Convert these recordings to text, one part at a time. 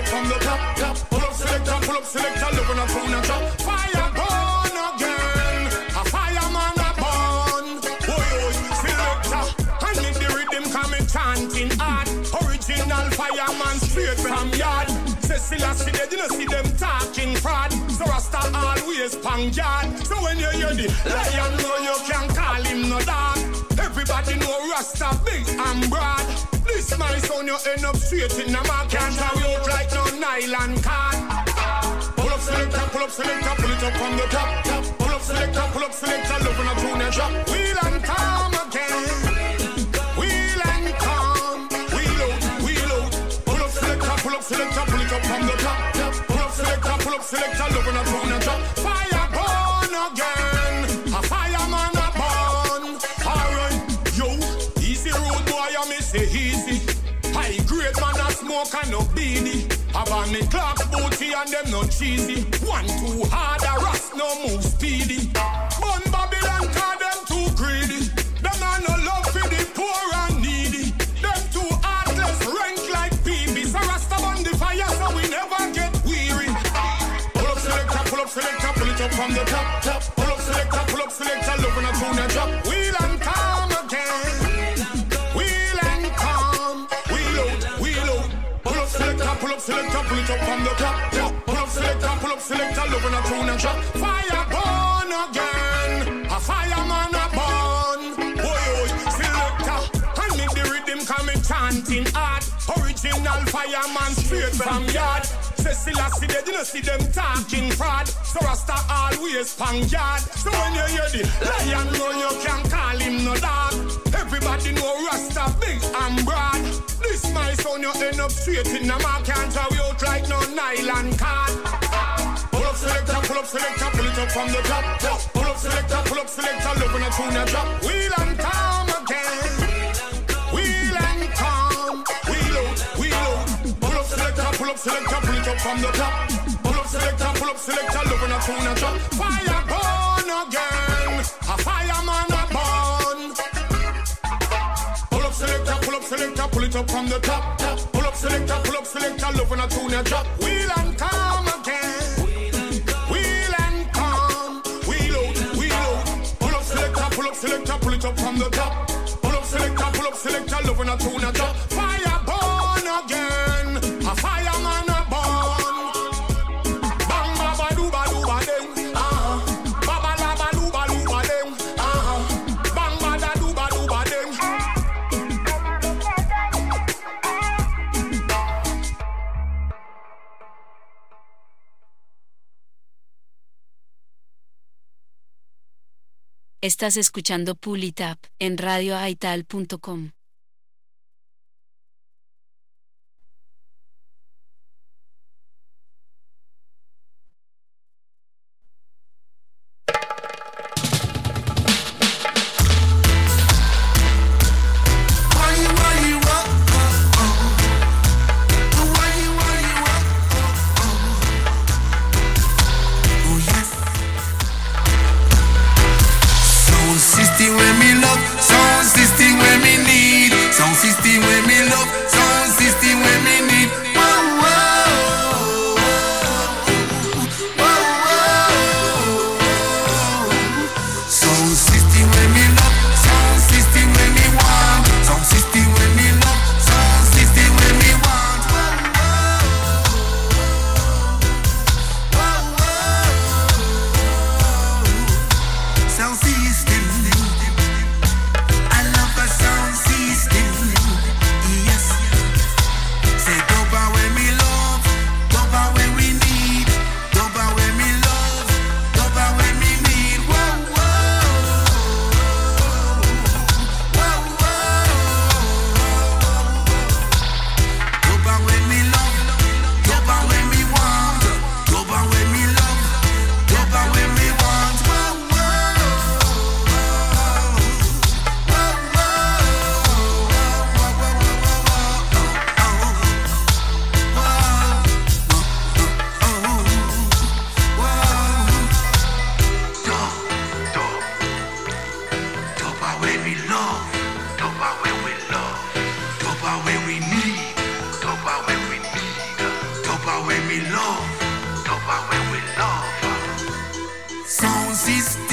up from the top. top. Pull up selector, pull up selector, look when I tune your drop. Fire burn again. A fireman a burn. Boy, boy, selector. I need the rhythm coming chanting hard. Original fireman straight from yard. Cecilia see they didn't see them talking fraud. So Rasta always pang yard. So when you hear the lion know you can call him no dog. Everybody know Rasta big and broad. This my son you end up straight in the mark. Can't carry out like no nylon card. Pull up selector, pull up selector, pull it up from the top. Pull up selector, pull up selector, love when I tune and drop. Wheel and calm again. Wheel and calm. Wheel out, wheel out. Pull up selector, pull up selector, pull it up from the top. Pull up selector, pull up selector, love when I tune and drop. Smoke and no beanie. Have me clocks booty and them no cheesy. One too hard, a rust no move speedy. Bun Babylon cause them too greedy. Them a no love for the poor and needy. Them too heartless, rank like PB. So Rasta on the fire so we never get weary. Pull up selector, pull up selector, pull it up from the top, top. Pull up selector, pull up selector, love when I tune drop. Wheel up selector, love when I tune and drop. Fire burn again. A fireman a burn. Boy, oh, boy, selector. And make the rhythm coming chanting hard. Original fireman straight from yard. Cecilia see they didn't see them talking fraud. So Rasta always pang yard. So when you hear the lion know you can call him no dog. Everybody know Rasta big and broad. This my son you end up straight in the mark. Can't throw you out like no nylon card. Selector, pull up selector, pull it up from the top. Pull up selector, pull up selector, love when I tune a drop. Wheel and calm again. Wheel and calm. Wheel out, wheel out. Pull up selector, pull up selector, pull it up from the top. Pull up selector, pull up selector, love when I tune a drop. Fire burn again. A fireman a burn. Pull up selector, pull up selector, pull it up from the top. top. Pull up selector, pull up selector, love when I tune a drop. Wheel it up from the top. Pull up selector, pull up selector, love when I tune a drop. Estás escuchando Pull It Up en radioaital.com. We love. Love her when we love her. Sound system.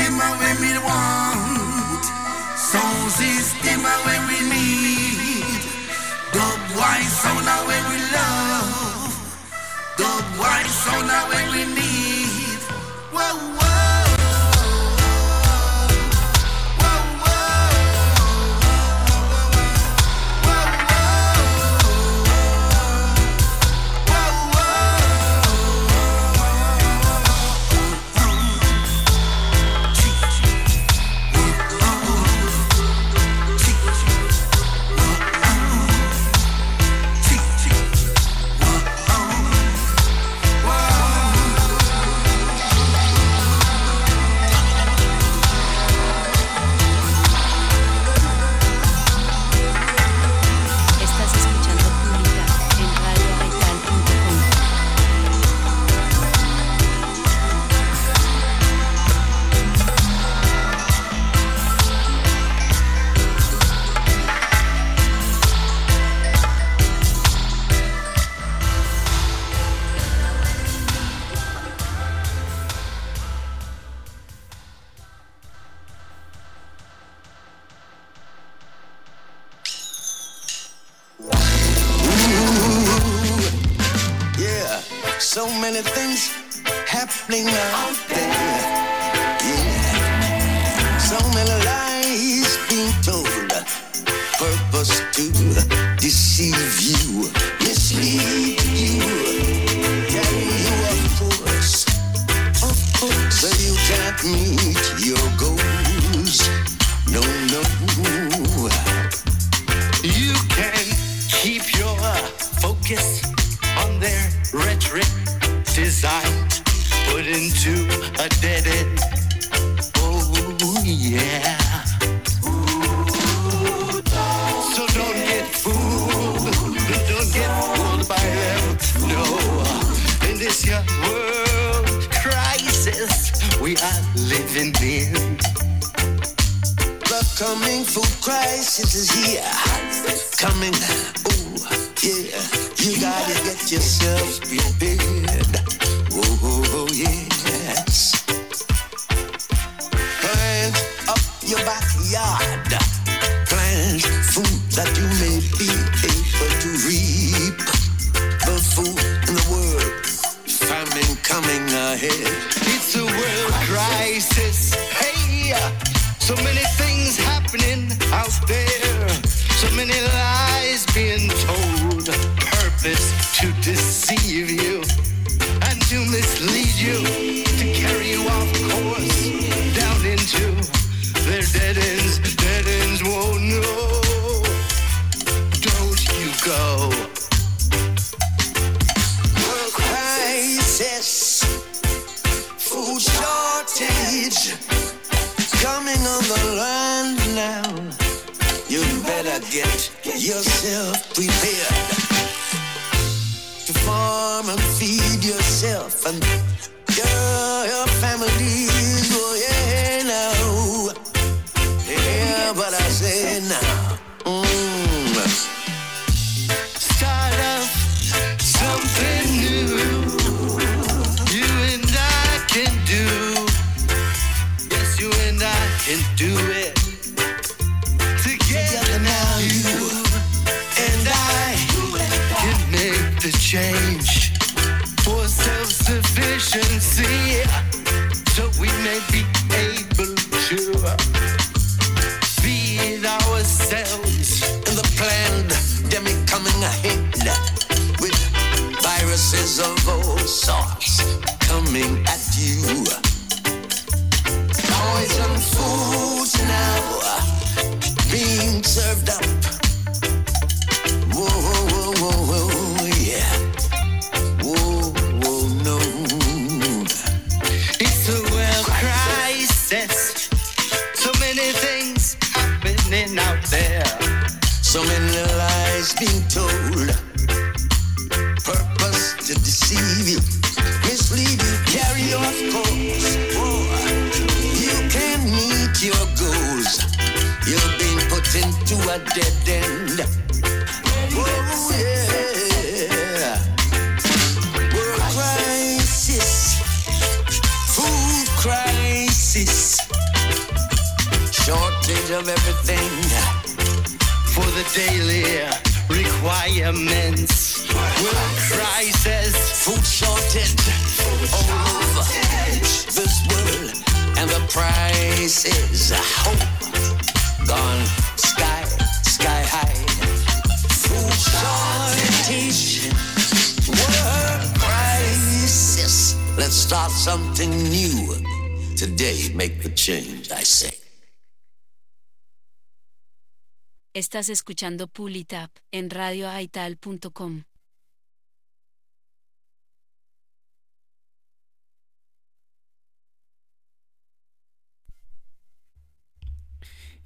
Estás escuchando Pulitap en radioaital.com.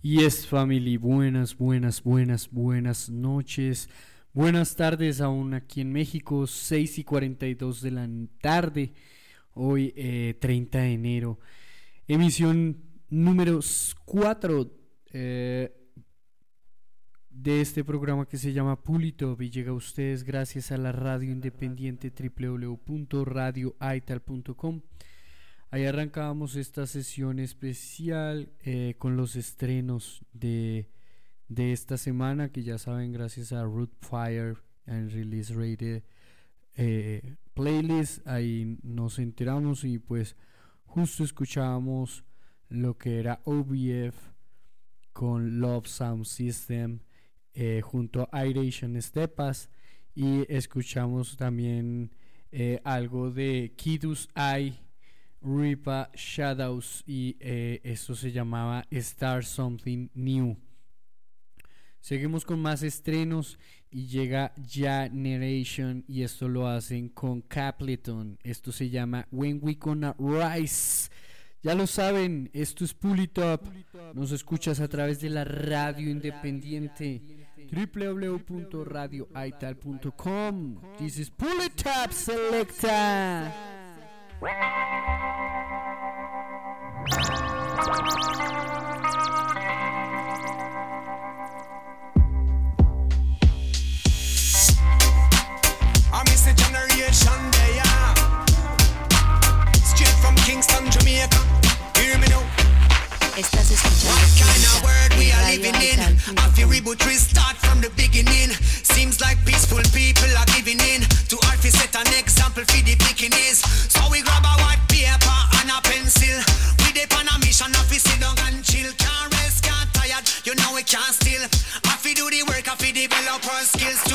Y es family, buenas, buenas, buenas, buenas noches. Buenas tardes aún aquí en México, 6 y 42 de la tarde, hoy eh, 30 de enero. Emisión número 4 de este programa que se llama Pulitop y llega a ustedes gracias a la radio independiente www.radioaital.com. Ahí arrancábamos esta sesión especial eh, con los estrenos de, de, esta semana que ya saben gracias a Root Fire and Release Rated eh, Playlist. Ahí nos enteramos y pues justo escuchábamos lo que era OBF con Love Sound System eh, junto a Iration Stepas y escuchamos también eh, algo de Kidus Eye, Ripa Shadows y eh, esto se llamaba Star Something New. Seguimos con más estrenos y llega Generation y esto lo hacen con Capleton. Esto se llama When We Gonna Rise. Ya lo saben, esto es Pulitop. Nos escuchas a través de la radio independiente. www.radioaital.com. This is Bullet Tap Selector. I miss the generation they are. Straight from Kingston, Jamaica. Hear me now. of escuchando we are living in. I feel reboot, restart from the beginning. Seems like peaceful people are giving in. To art, we set an example for the picking is. So we grab a white paper and a pencil. We depend on a mission, I sit down and chill. Can't rest, can't tired, you know we can't still. I feel do the work, I feel develop our skills.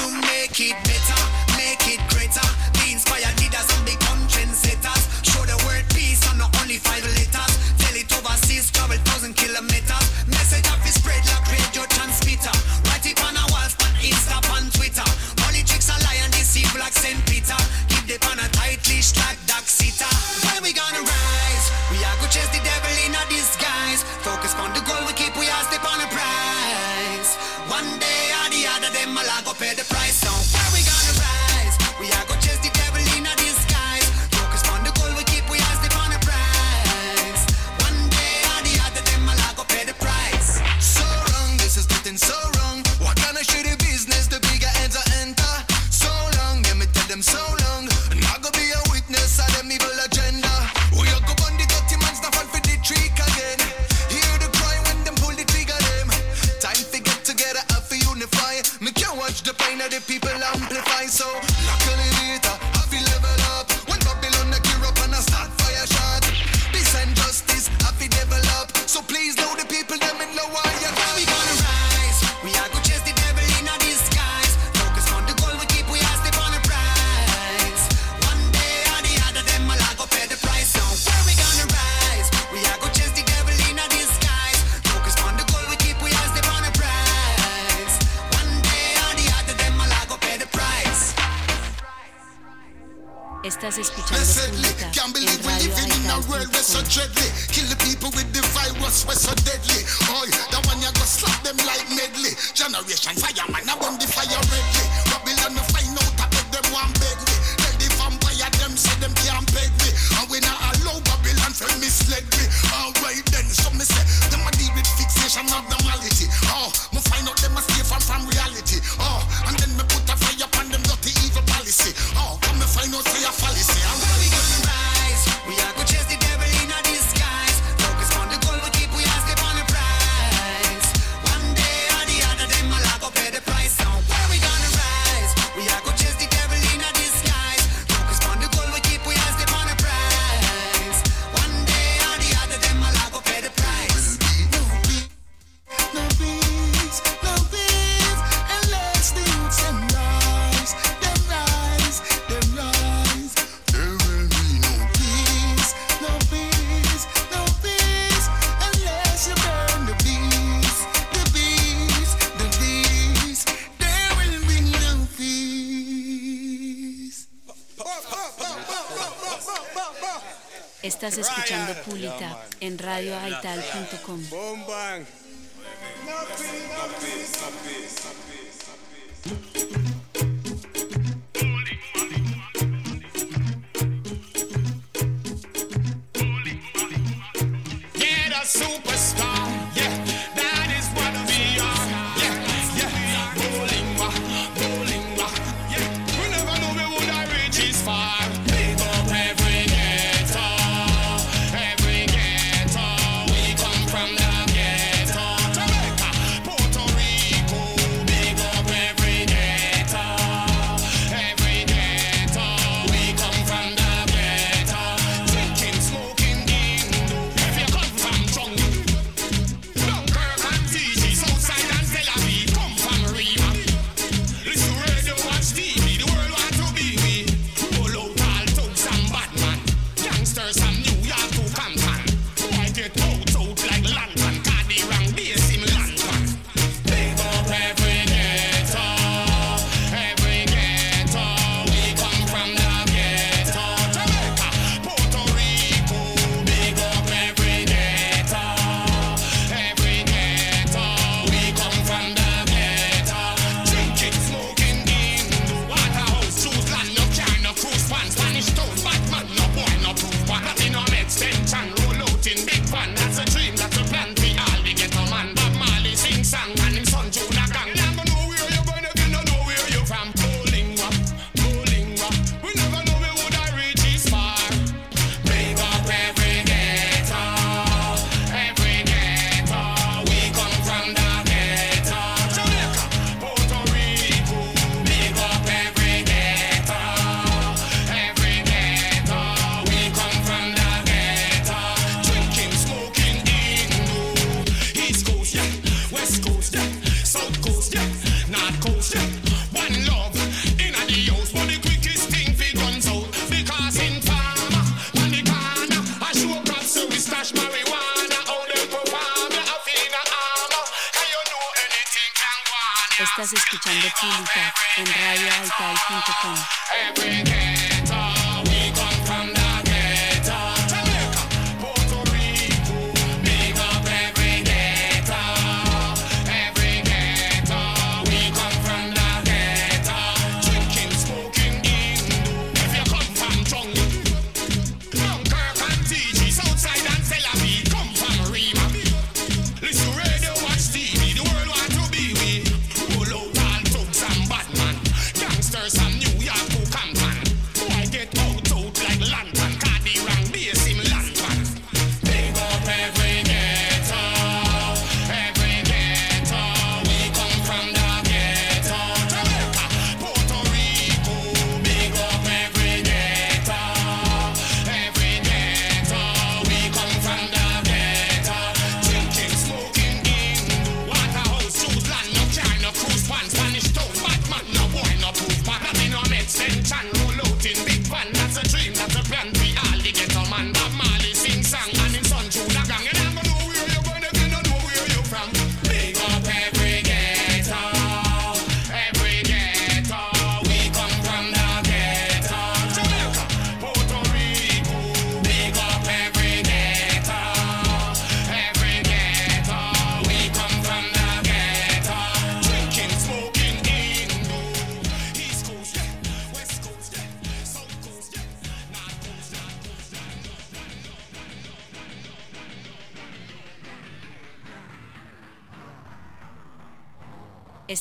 digital.com. Boom bang.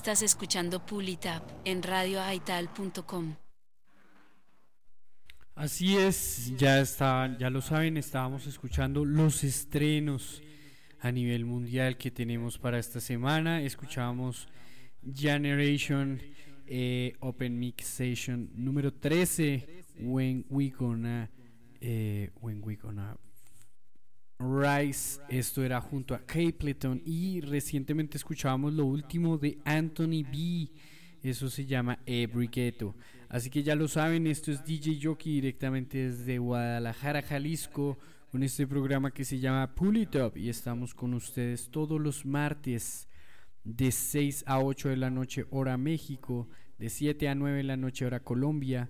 Estás escuchando Pulitap en radioaital.com. Así es, ya está, ya lo saben, estábamos escuchando los estrenos a nivel mundial que tenemos para esta semana. Escuchábamos Generation eh, Open Mix Session número 13, When We Gonna, eh, When We Gonna Rise. Esto era junto a Capleton y recientemente escuchábamos lo último de Anthony B. Eso se llama Every. Así que ya lo saben, esto es DJ Jockey directamente desde Guadalajara, Jalisco, con este programa que se llama Pull It Up. Y estamos con ustedes todos los martes de 6 a 8 de la noche, hora México, de 7 a 9 de la noche, hora Colombia.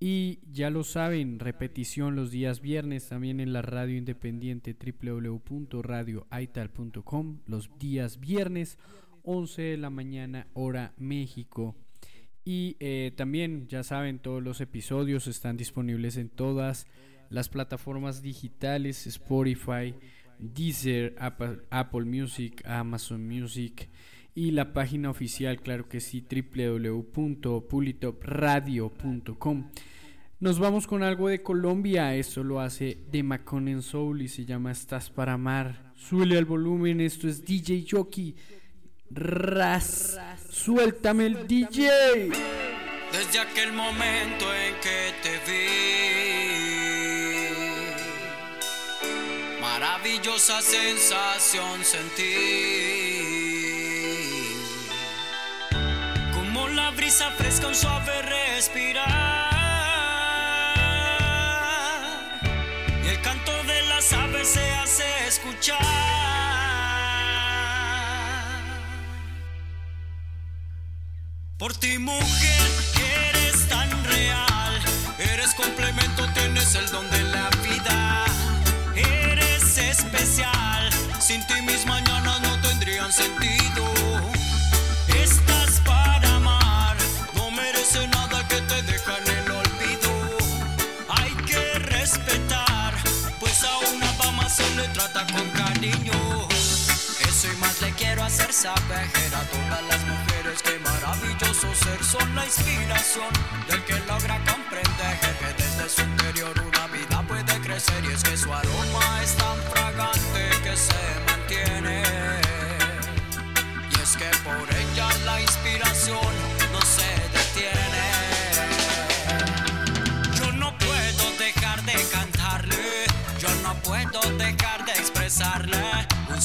Y ya lo saben, repetición los días viernes también en la radio independiente www.radioaital.com, los días viernes 11 de la mañana hora México. Y eh, también, ya saben, todos los episodios están disponibles en todas las plataformas digitales, Spotify, Deezer, Apple, Apple Music, Amazon Music y la página oficial, claro que sí, www.pulitopradio.com. Nos vamos con algo de Colombia, esto lo hace de Macon Soul y se llama Estás para amar. Suele al volumen, esto es DJ Jockey. Ras, suéltame el DJ. Desde aquel momento en que te vi, maravillosa sensación sentí. Brisa fresca, un suave respirar. Y el canto de las aves se hace escuchar. Por ti mujer eres tan real, eres complemento, tienes el don de la vida, eres especial, sin ti mis mañanas no tendrían sentido. Con cariño. Eso y más le quiero hacer saber a todas las mujeres que maravilloso ser son la inspiración del que logra comprender que desde su interior una vida puede crecer y es que su aroma es tan fragante que se mantiene. Y es que por ella la inspiración expresarle un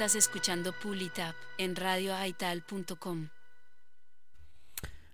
Estás escuchando Pulitap en radioaital.com.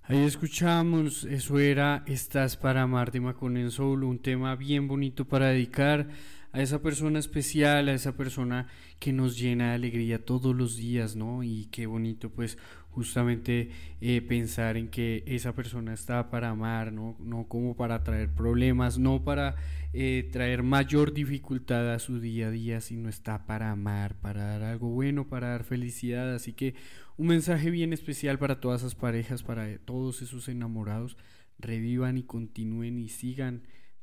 Ahí escuchamos, eso era Estás para amar de Maconen Soul, un tema bien bonito para dedicar a esa persona especial, a esa persona que nos llena de alegría todos los días, ¿no? Y qué bonito pues justamente eh, pensar en que esa persona está para amar, ¿no? No como para traer problemas, no para eh, traer mayor dificultad a su día a día, sino está para amar, para dar algo bueno, para dar felicidad. Así que un mensaje bien especial para todas esas parejas, para todos esos enamorados. Revivan y continúen y sigan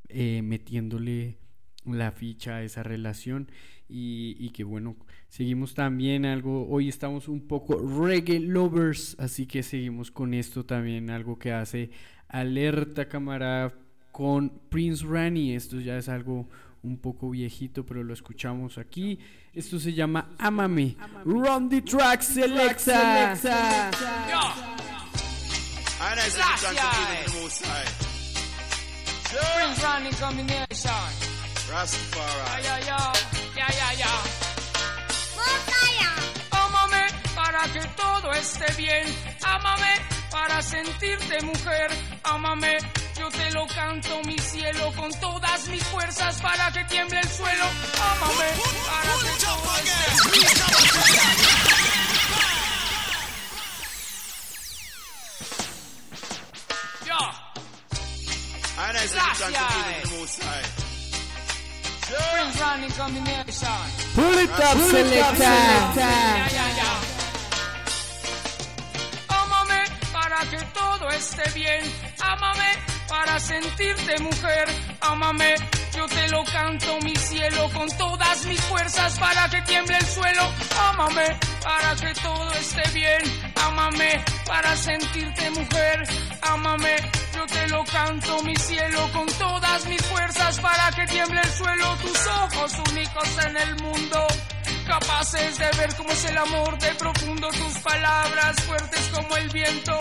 eh, metiéndole la ficha a esa relación y, y que bueno, seguimos también algo, hoy estamos un poco reggae lovers, así que seguimos con esto también, algo que hace alerta camarada con Prince Rani, esto ya es algo un poco viejito, pero lo escuchamos aquí. Esto se llama Amame. Run the track selecta. Prince combination. Rastafari. Ya, ya, ya. Para que todo esté bien. Ámame para sentirte mujer. Ámame, yo te lo canto, mi cielo, con todas mis fuerzas para que tiemble el suelo. Ámame para que todo esté. Pull it up. Ya, ya, ya. Ámame para que todo esté bien. Ámame para sentirte mujer. Ámame, yo te lo canto, mi cielo, con todas mis fuerzas para que tiemble el suelo. Ámame para que todo esté bien. Ámame para sentirte mujer. Ámame, yo te lo canto, mi cielo, con todas mis fuerzas para que tiemble el suelo. Tus ojos únicos en el mundo capaces de ver cómo es el amor de profundo, tus palabras fuertes como el viento.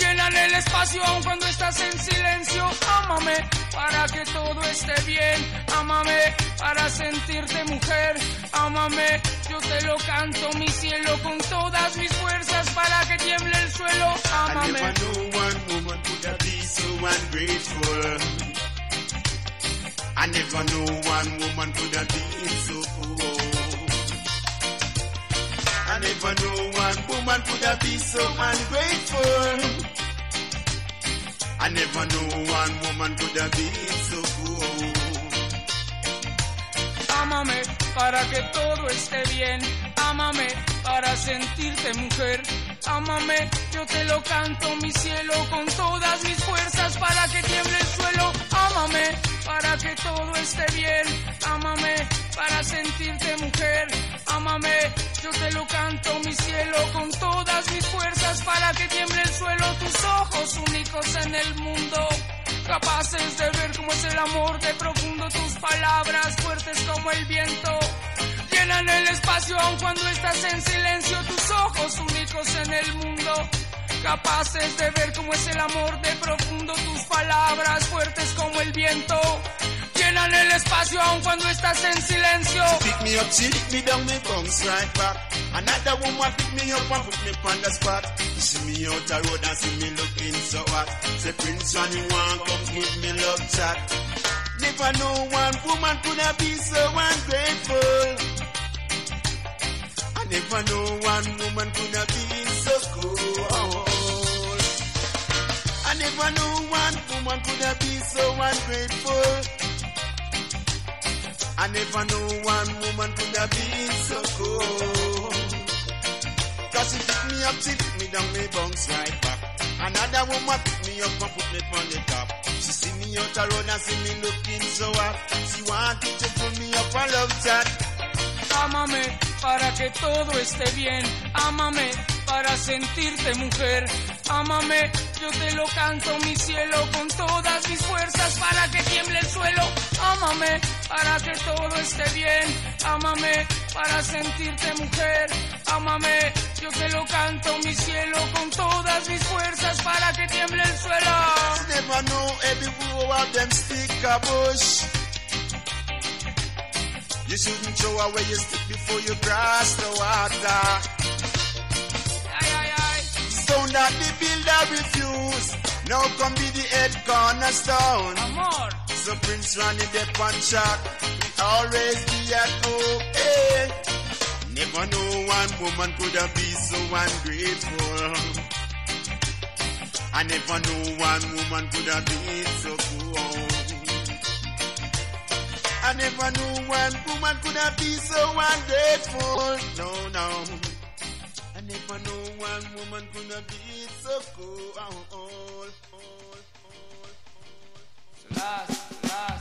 Llenan el espacio aun cuando estás en silencio. Ámame para que todo esté bien. Ámame para sentirte mujer. Ámame, yo te lo canto, mi cielo, con todas mis fuerzas para que tiemble el suelo. I Ámame. one woman could have be so ungrateful. I never knew one woman could have been so never know one woman could have been so ungrateful. I never know one woman could have been so cool. Ámame para que todo esté bien. Ámame para sentirte mujer. Ámame, yo te lo canto, mi cielo, con todas mis fuerzas para que tiemble el suelo. Ámame para que todo esté bien. Ámame para sentirte mujer. Ámame, yo te lo canto, mi cielo, con todas mis fuerzas para que tiemble el suelo. Tus ojos únicos en el mundo capaces de ver cómo es el amor de profundo, tus palabras fuertes como el viento. Llenan el espacio aun cuando estás en silencio, tus ojos únicos en el mundo. Capaces de ver cómo es el amor de profundo, tus palabras fuertes como el viento. Llenan el espacio aun cuando estás en silencio. Pick me up, she lick me down, me bounce right back. Another woman pick me up and put me on the spot. You see me out the road and see me looking so hot. Say Prince Johnny want come give me love chat. Never know one woman could have been so ungrateful. I never know one woman could have been so cool. I never know one woman could have been so ungrateful. I never know one woman could have been so cool. Cause she pick me up, she pick me down, me bounce right back. Another woman pick me up and put me on the top. She see me out the road and see me looking so hot. She wanted to pull me up and love chat. Ámame para que todo esté bien. Ámame para sentirte mujer. Ámame, yo te lo canto, mi cielo, con todas mis fuerzas para que tiemble el suelo. Ámame para que todo esté bien. Ámame para sentirte mujer. Ámame, yo te lo canto, mi cielo, con todas mis fuerzas para que tiemble el suelo. You shouldn't throw away your stick before you cross the water. Ay, ay, ay. Stone that the builder refuse. Now come be the head cornerstone. Amor. So Prince Ronnie the punch shot. We always be at home. Hey. Never know one woman could have been so ungrateful. I never know one woman could have been so cool. I never knew one woman could have been so ungrateful. No, no. I never knew one woman could have been so cool. Oh, oh, oh, Estás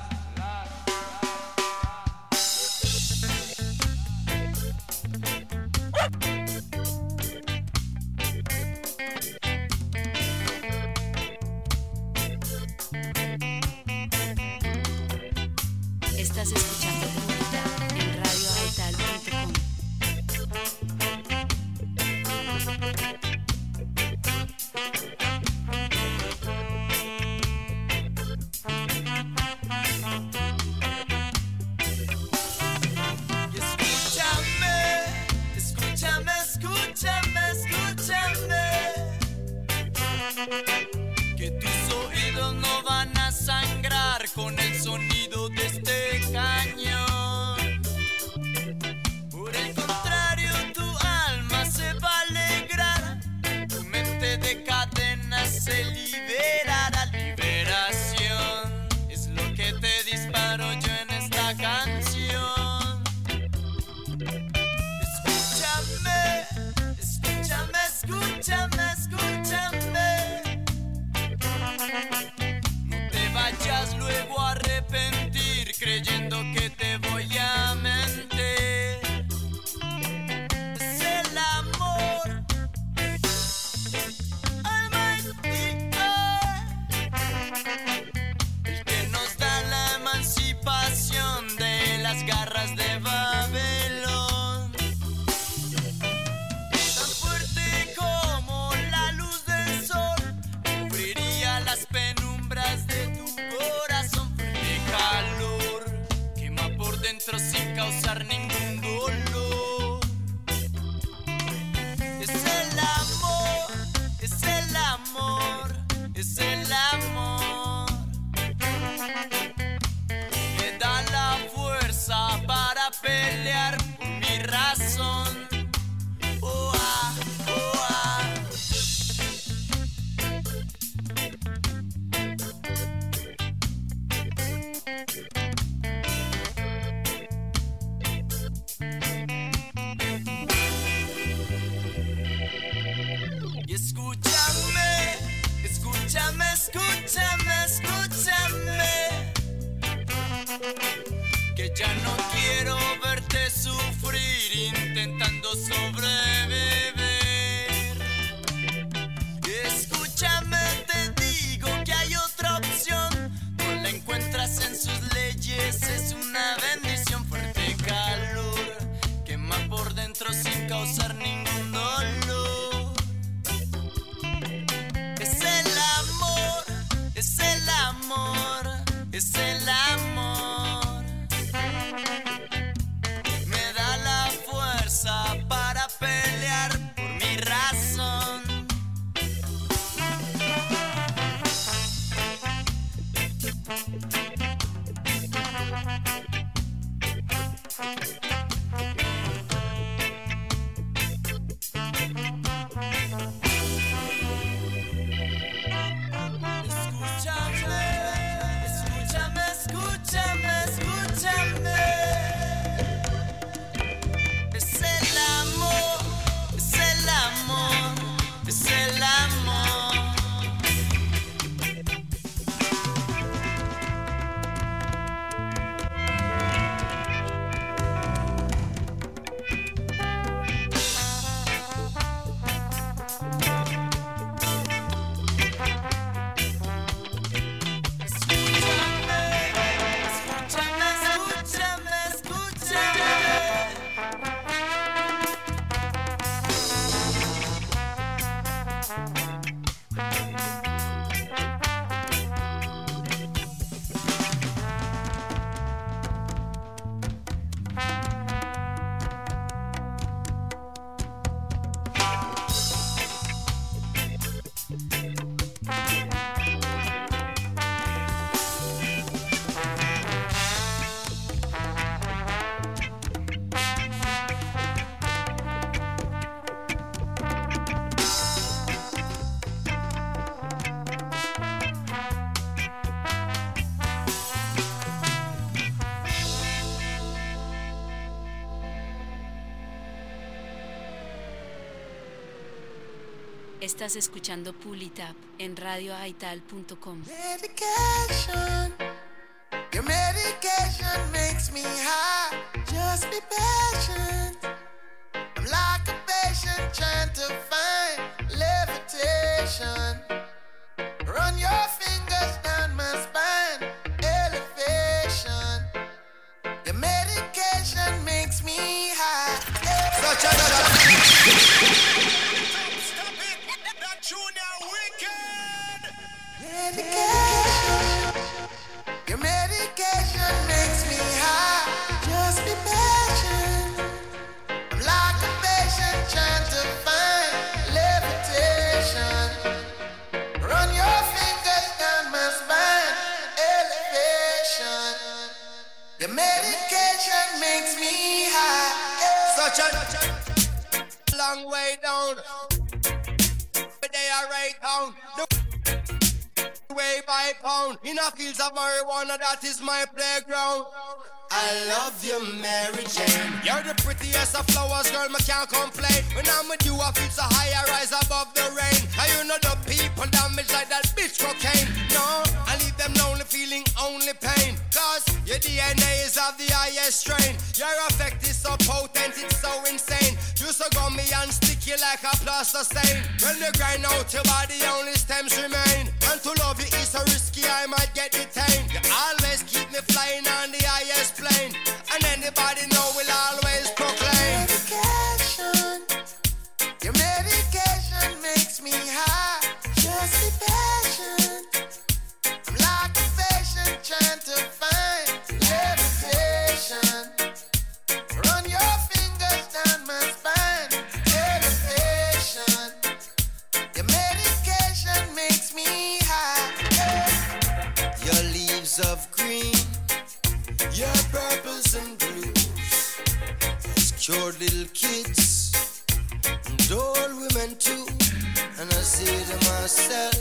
Estás escuchando Pulitap en radioaital.com. Medication. Your medication makes me high. Just be patient. I'm like a patient trying to find Long way down. But they are right down. The way by pound. In a fields of marijuana, that is my playground. I love you, Mary Jane. You're the prettiest of flowers, girl, me can't complain. When I'm with you, I feel so high, I rise above the rain. And you know the people damage like that bitch cocaine. No, I leave them lonely, feeling only pain. Cause your DNA is of the highest strain. Your effect is so potent, it's so insane. You so gummy and sticky like a plaster stain. When you grind out your body, only stems remain. And to love you is so risky, I might get detained. Has little kids and old women too. And I say to myself,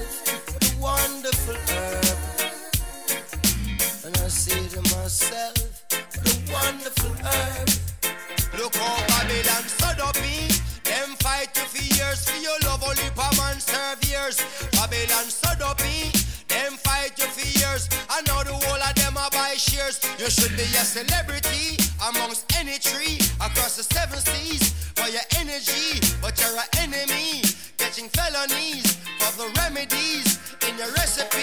what a wonderful herb. And I say to myself, what a wonderful herb. Look how Babylon stood up me. Them fight you for years for your love, only per man serve years. Babylon stood up me. Them fight you for years. I know the whole of them are buy shares. You should be a celebrity amongst any tree across the seven seas for your energy, but you're an enemy, catching felonies for the remedies in your recipes.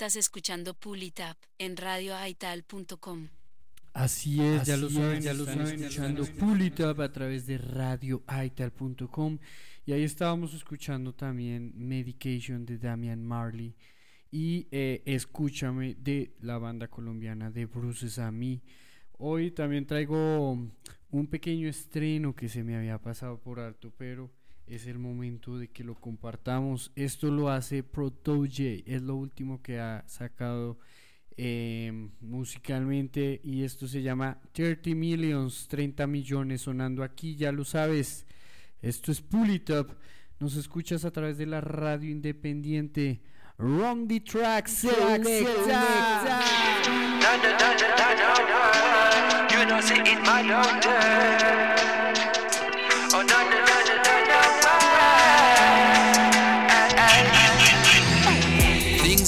Estás escuchando Pull It Up en radioaital.com. Así es, ya lo saben, es, ya lo están saben, escuchando Up a través de radioaital.com y ahí estábamos escuchando también Medication de Damian Marley y eh, Escúchame de la banda colombiana de Bruces a mí. Hoy también traigo un pequeño estreno que se me había pasado por alto, pero es el momento de que lo compartamos. Esto lo hace Protoje, es lo último que ha sacado eh, musicalmente y esto se llama 30 Millions, 30 millones sonando aquí, ya lo sabes. Esto es Pull It Up. Nos escuchas a través de la radio independiente. Run the track, selecta.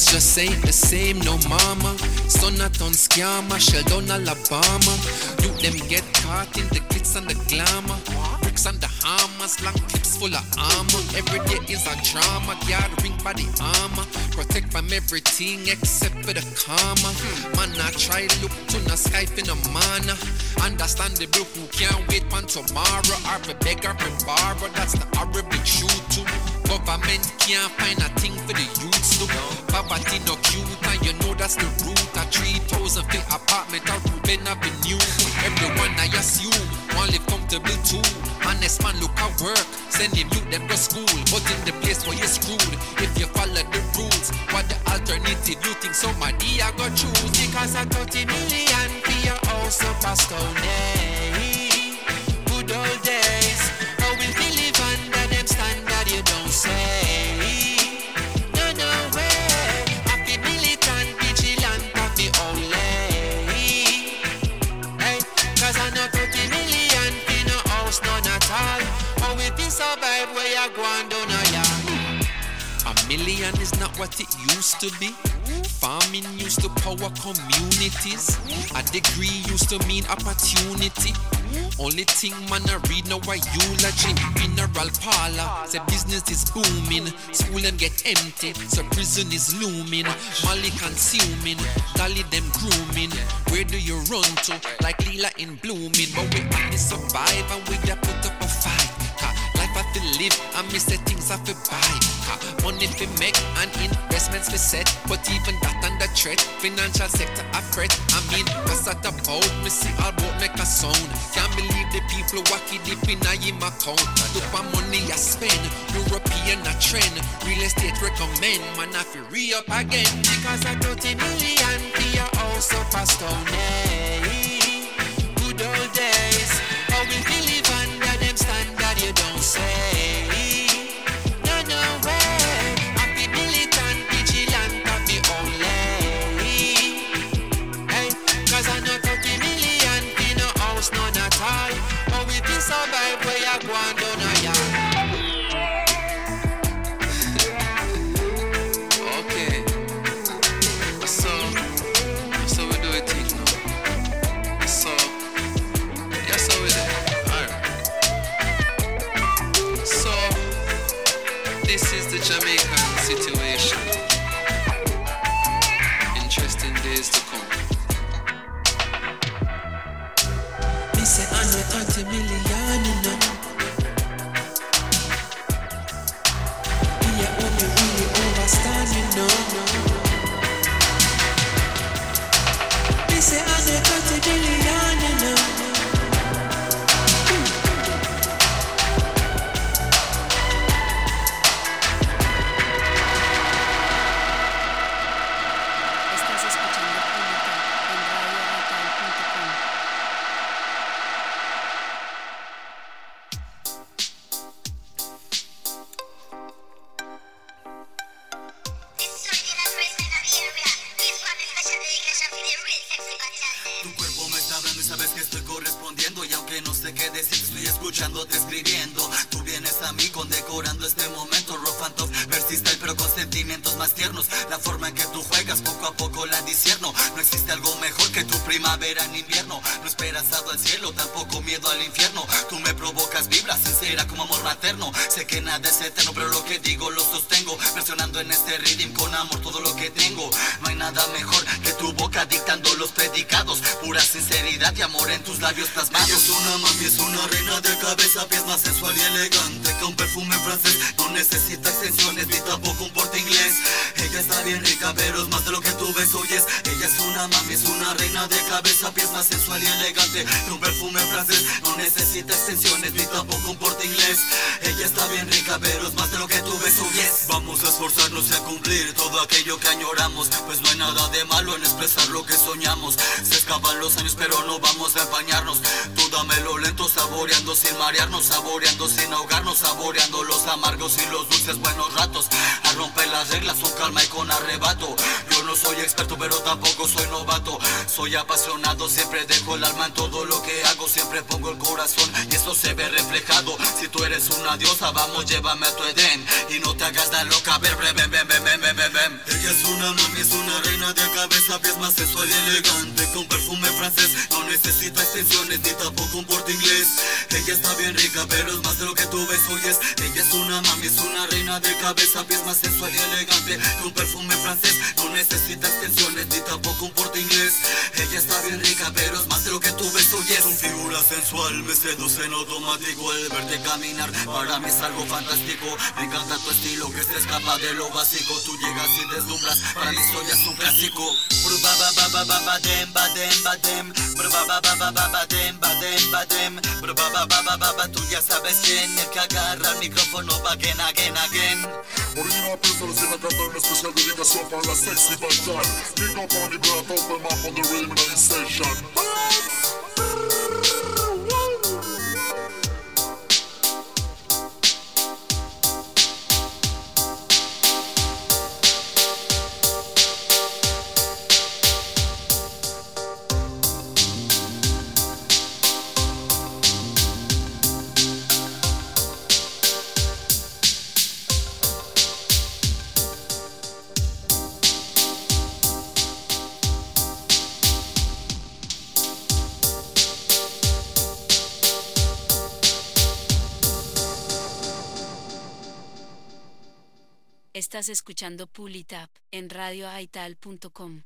Things just ain't the same, no mama. Son a ton scammer, Sheldon, Alabama. You them get caught in the glitz and the glamour. Bricks and the hammers, long clips full of armor. Every day is a drama, gathering by the armor. Protect from everything except for the karma. Hmm. Man, I try look to the sky for no mana. Understandable who can't wait for tomorrow. Or be beg or be borrow, that's the horrible truth too. Government can't find a thing for the youths to Poverty no cute and you know that's the root. A 3,000 feet apartment out Ruben Avenue. Everyone I assume want live comfortable too? Honest man look at work Send him youth them to school. But in the place where you're screwed If you follow the rules What the alternative you think somebody I go choose? Because I 30 million what it used to be Farming used to power communities. A degree used to mean opportunity. Only thing man I read now a eulogy. Funeral parlor, say business is booming. School them get empty, so prison is looming. Molly consuming, dolly them grooming. Where do you run to? Like Lila in blooming. But we only survive and we a put up a Life I feel live, I miss the things I feel buy. Ha, Money fi make and investments fi set, but even that under threat. Financial sector a fret. I mean, that's at about me see all about make a sound. Can't believe the people wacky deep in a him account. Look what money I spend, European a trend. Real estate recommend, man I fi re up again because I 30 million for your house up a stone. Hey, say? Poco a poco la disierno. No existe algo mejor que tu primavera en invierno. No esperas al cielo, tampoco miedo al infierno. Tú me provocas vibra sincera como amor materno. Sé que nada es eterno, pero lo que digo lo sostengo. Versionando en este rhythm con amor todo lo que tengo. No hay nada mejor que tu boca dictando los predicados. Pura sinceridad y amor en tus labios plasmados. Ella es una mami, es una reina de cabeza Pies más sensual y elegante que un perfume francés. No necesita extensiones ni tampoco un porte inglés está bien rica pero es más de lo que tú ves oyes. Ella es una mami, es una reina de cabeza más sensual y elegante. Un perfume francés No necesita extensiones ni tampoco un porte inglés. Ella está bien rica pero es más de lo que tú ves oyes. Vamos a esforzarnos y a cumplir todo aquello que añoramos. Pues no hay nada de malo en expresar lo que soñamos. Se escapan los años pero no vamos a empañarnos. Tú dámelo lento juntos saboreando sin marearnos, saboreando sin ahogarnos, saboreando los amargos y los dulces buenos ratos. A romper las reglas con calma y con arrebato. Yo no soy experto, pero tampoco soy novato. Soy apasionado, siempre dejo el alma en todo lo que hago, siempre pongo el corazón y eso se ve reflejado. Si tú eres una diosa, vamos, llévame a tu Edén y no te hagas tan loca. Ven, ven, ven, ven, ven, ven, ven, ven. Ella es una mami, es una reina de cabeza, pies más sensual y elegante, con perfume francés. No necesita extensiones ni tampoco un porte inglés. Ella está bien rica pero es más de lo que tú ves oyes Ella es una mami es una reina de cabeza Pies más sensual y elegante con perfume francés No necesita extensiones ni tampoco un porte inglés Ella está bien rica pero es más de lo que tú ves oyes Su figura sensual me seduce en automático El verte caminar para mí es algo fantástico Me encanta tu estilo que se escapa de lo básico Tú llegas y deslumbras, para mí soy es un clásico Bru ba ba ba ba ba ba dem Bro, baba, baba, baba, tú ya sabes quién El que agarra el micrófono va again, again, again Original prisoners in a gathering especial with a sofa and sexy backdrop Big up on the breath, open up on the rim station. Estás escuchando Pulitap en radioaital.com.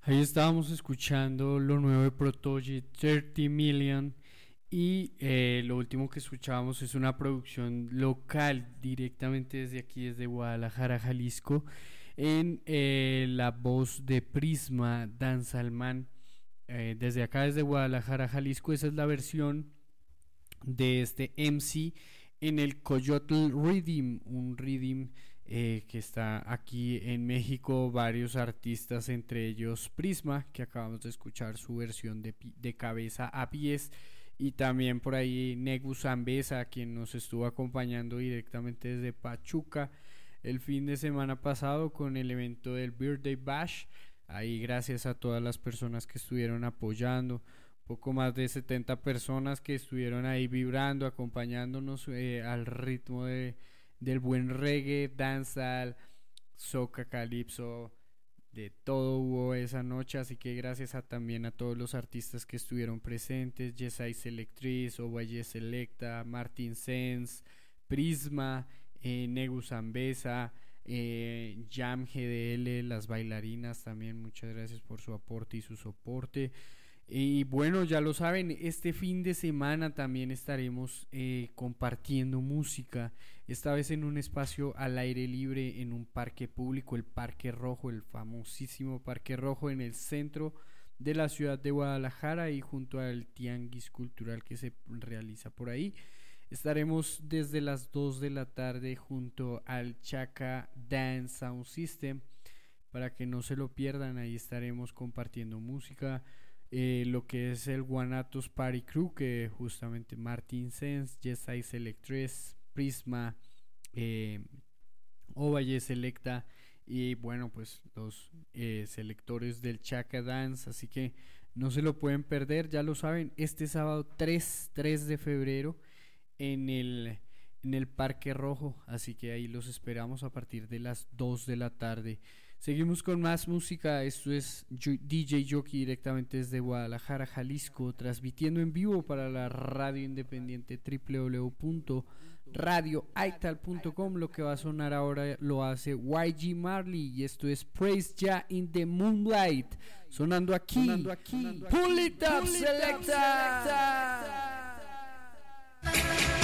Ahí estábamos escuchando lo nuevo de Protoje 30 Million y eh, lo último que escuchábamos es una producción local directamente desde aquí, desde Guadalajara, Jalisco, en eh, la voz de Prisma Dan Salman. Eh, desde acá, desde Guadalajara, Jalisco, esa es la versión de este MC en el Coyotl Rhythm, un rhythm eh, que está aquí en México, varios artistas, entre ellos Prisma, que acabamos de escuchar su versión de, de cabeza a pies, y también por ahí Negus Zambesa, quien nos estuvo acompañando directamente desde Pachuca el fin de semana pasado con el evento del Birthday Bash. Ahí gracias a todas las personas que estuvieron apoyando, poco más de 70 personas que estuvieron ahí vibrando, acompañándonos eh, al ritmo de, del buen reggae, dancehall, soca, calipso, de todo hubo esa noche, así que gracias a, también a todos los artistas que estuvieron presentes, Yesai Selectriz, Ovalle Selecta, Martin Sens, Prisma, eh, Negu Zambesa, eh, Jam GDL, las bailarinas también, muchas gracias por su aporte y su soporte. Y bueno, ya lo saben, este fin de semana también estaremos eh, compartiendo música, esta vez en un espacio al aire libre, en un parque público, el Parque Rojo, el famosísimo Parque Rojo en el centro de la ciudad de Guadalajara y junto al Tianguis Cultural que se realiza por ahí. Estaremos desde las 2 de la tarde junto al Chaca Dance Sound System para que no se lo pierdan, ahí estaremos compartiendo música eh, lo que es el Guanatos Party Crew, que justamente Martin Sense, Yes I Prisma, eh, Ovalle Selecta y bueno, pues los eh, selectores del Chaka Dance, así que no se lo pueden perder, ya lo saben, este sábado 3, 3 de febrero en el, en el Parque Rojo, así que ahí los esperamos a partir de las 2 de la tarde. Seguimos con más música. Esto es DJ Jockey directamente desde Guadalajara, Jalisco, transmitiendo en vivo para la radio independiente www.radioaital.com. Lo que va a sonar ahora lo hace YG Marley y esto es Praise Ya in the Moonlight. Sonando aquí. Sonando aquí. Pull it up, selecta. They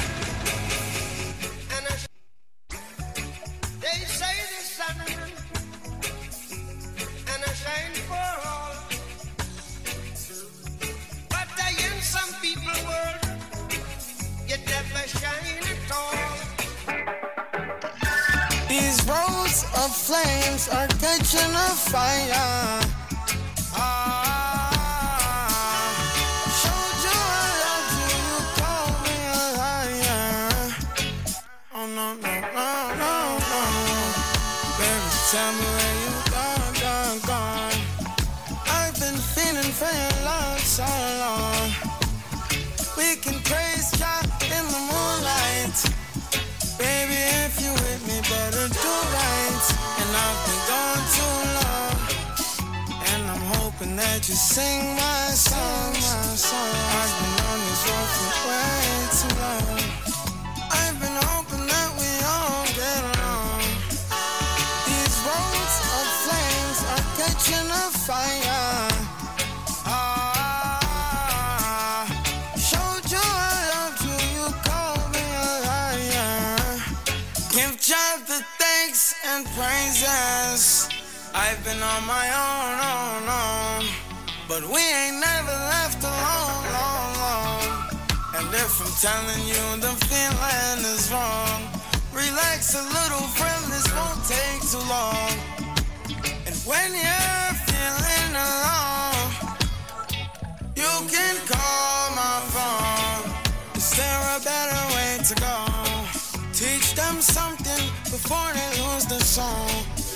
no, no, no, no, no. Baby, tell me where you gone, gone, gone. I've been feeling for your love so long. We can praise God in the moonlight. Baby, if you with me, better do right. And I've been gone too long. And I'm hoping that you sing my song, my song. I've been on this road for way too long. I've been hoping that we all get along. These roads of flames are catching a fire. I've been on my own, own, own. But we ain't never left alone, long, long. And if I'm telling you the feeling is wrong, relax a little, friend, this won't take too long. And when you're feeling alone, you can call my phone. Is there a better way to go? Teach them something before they lose the song.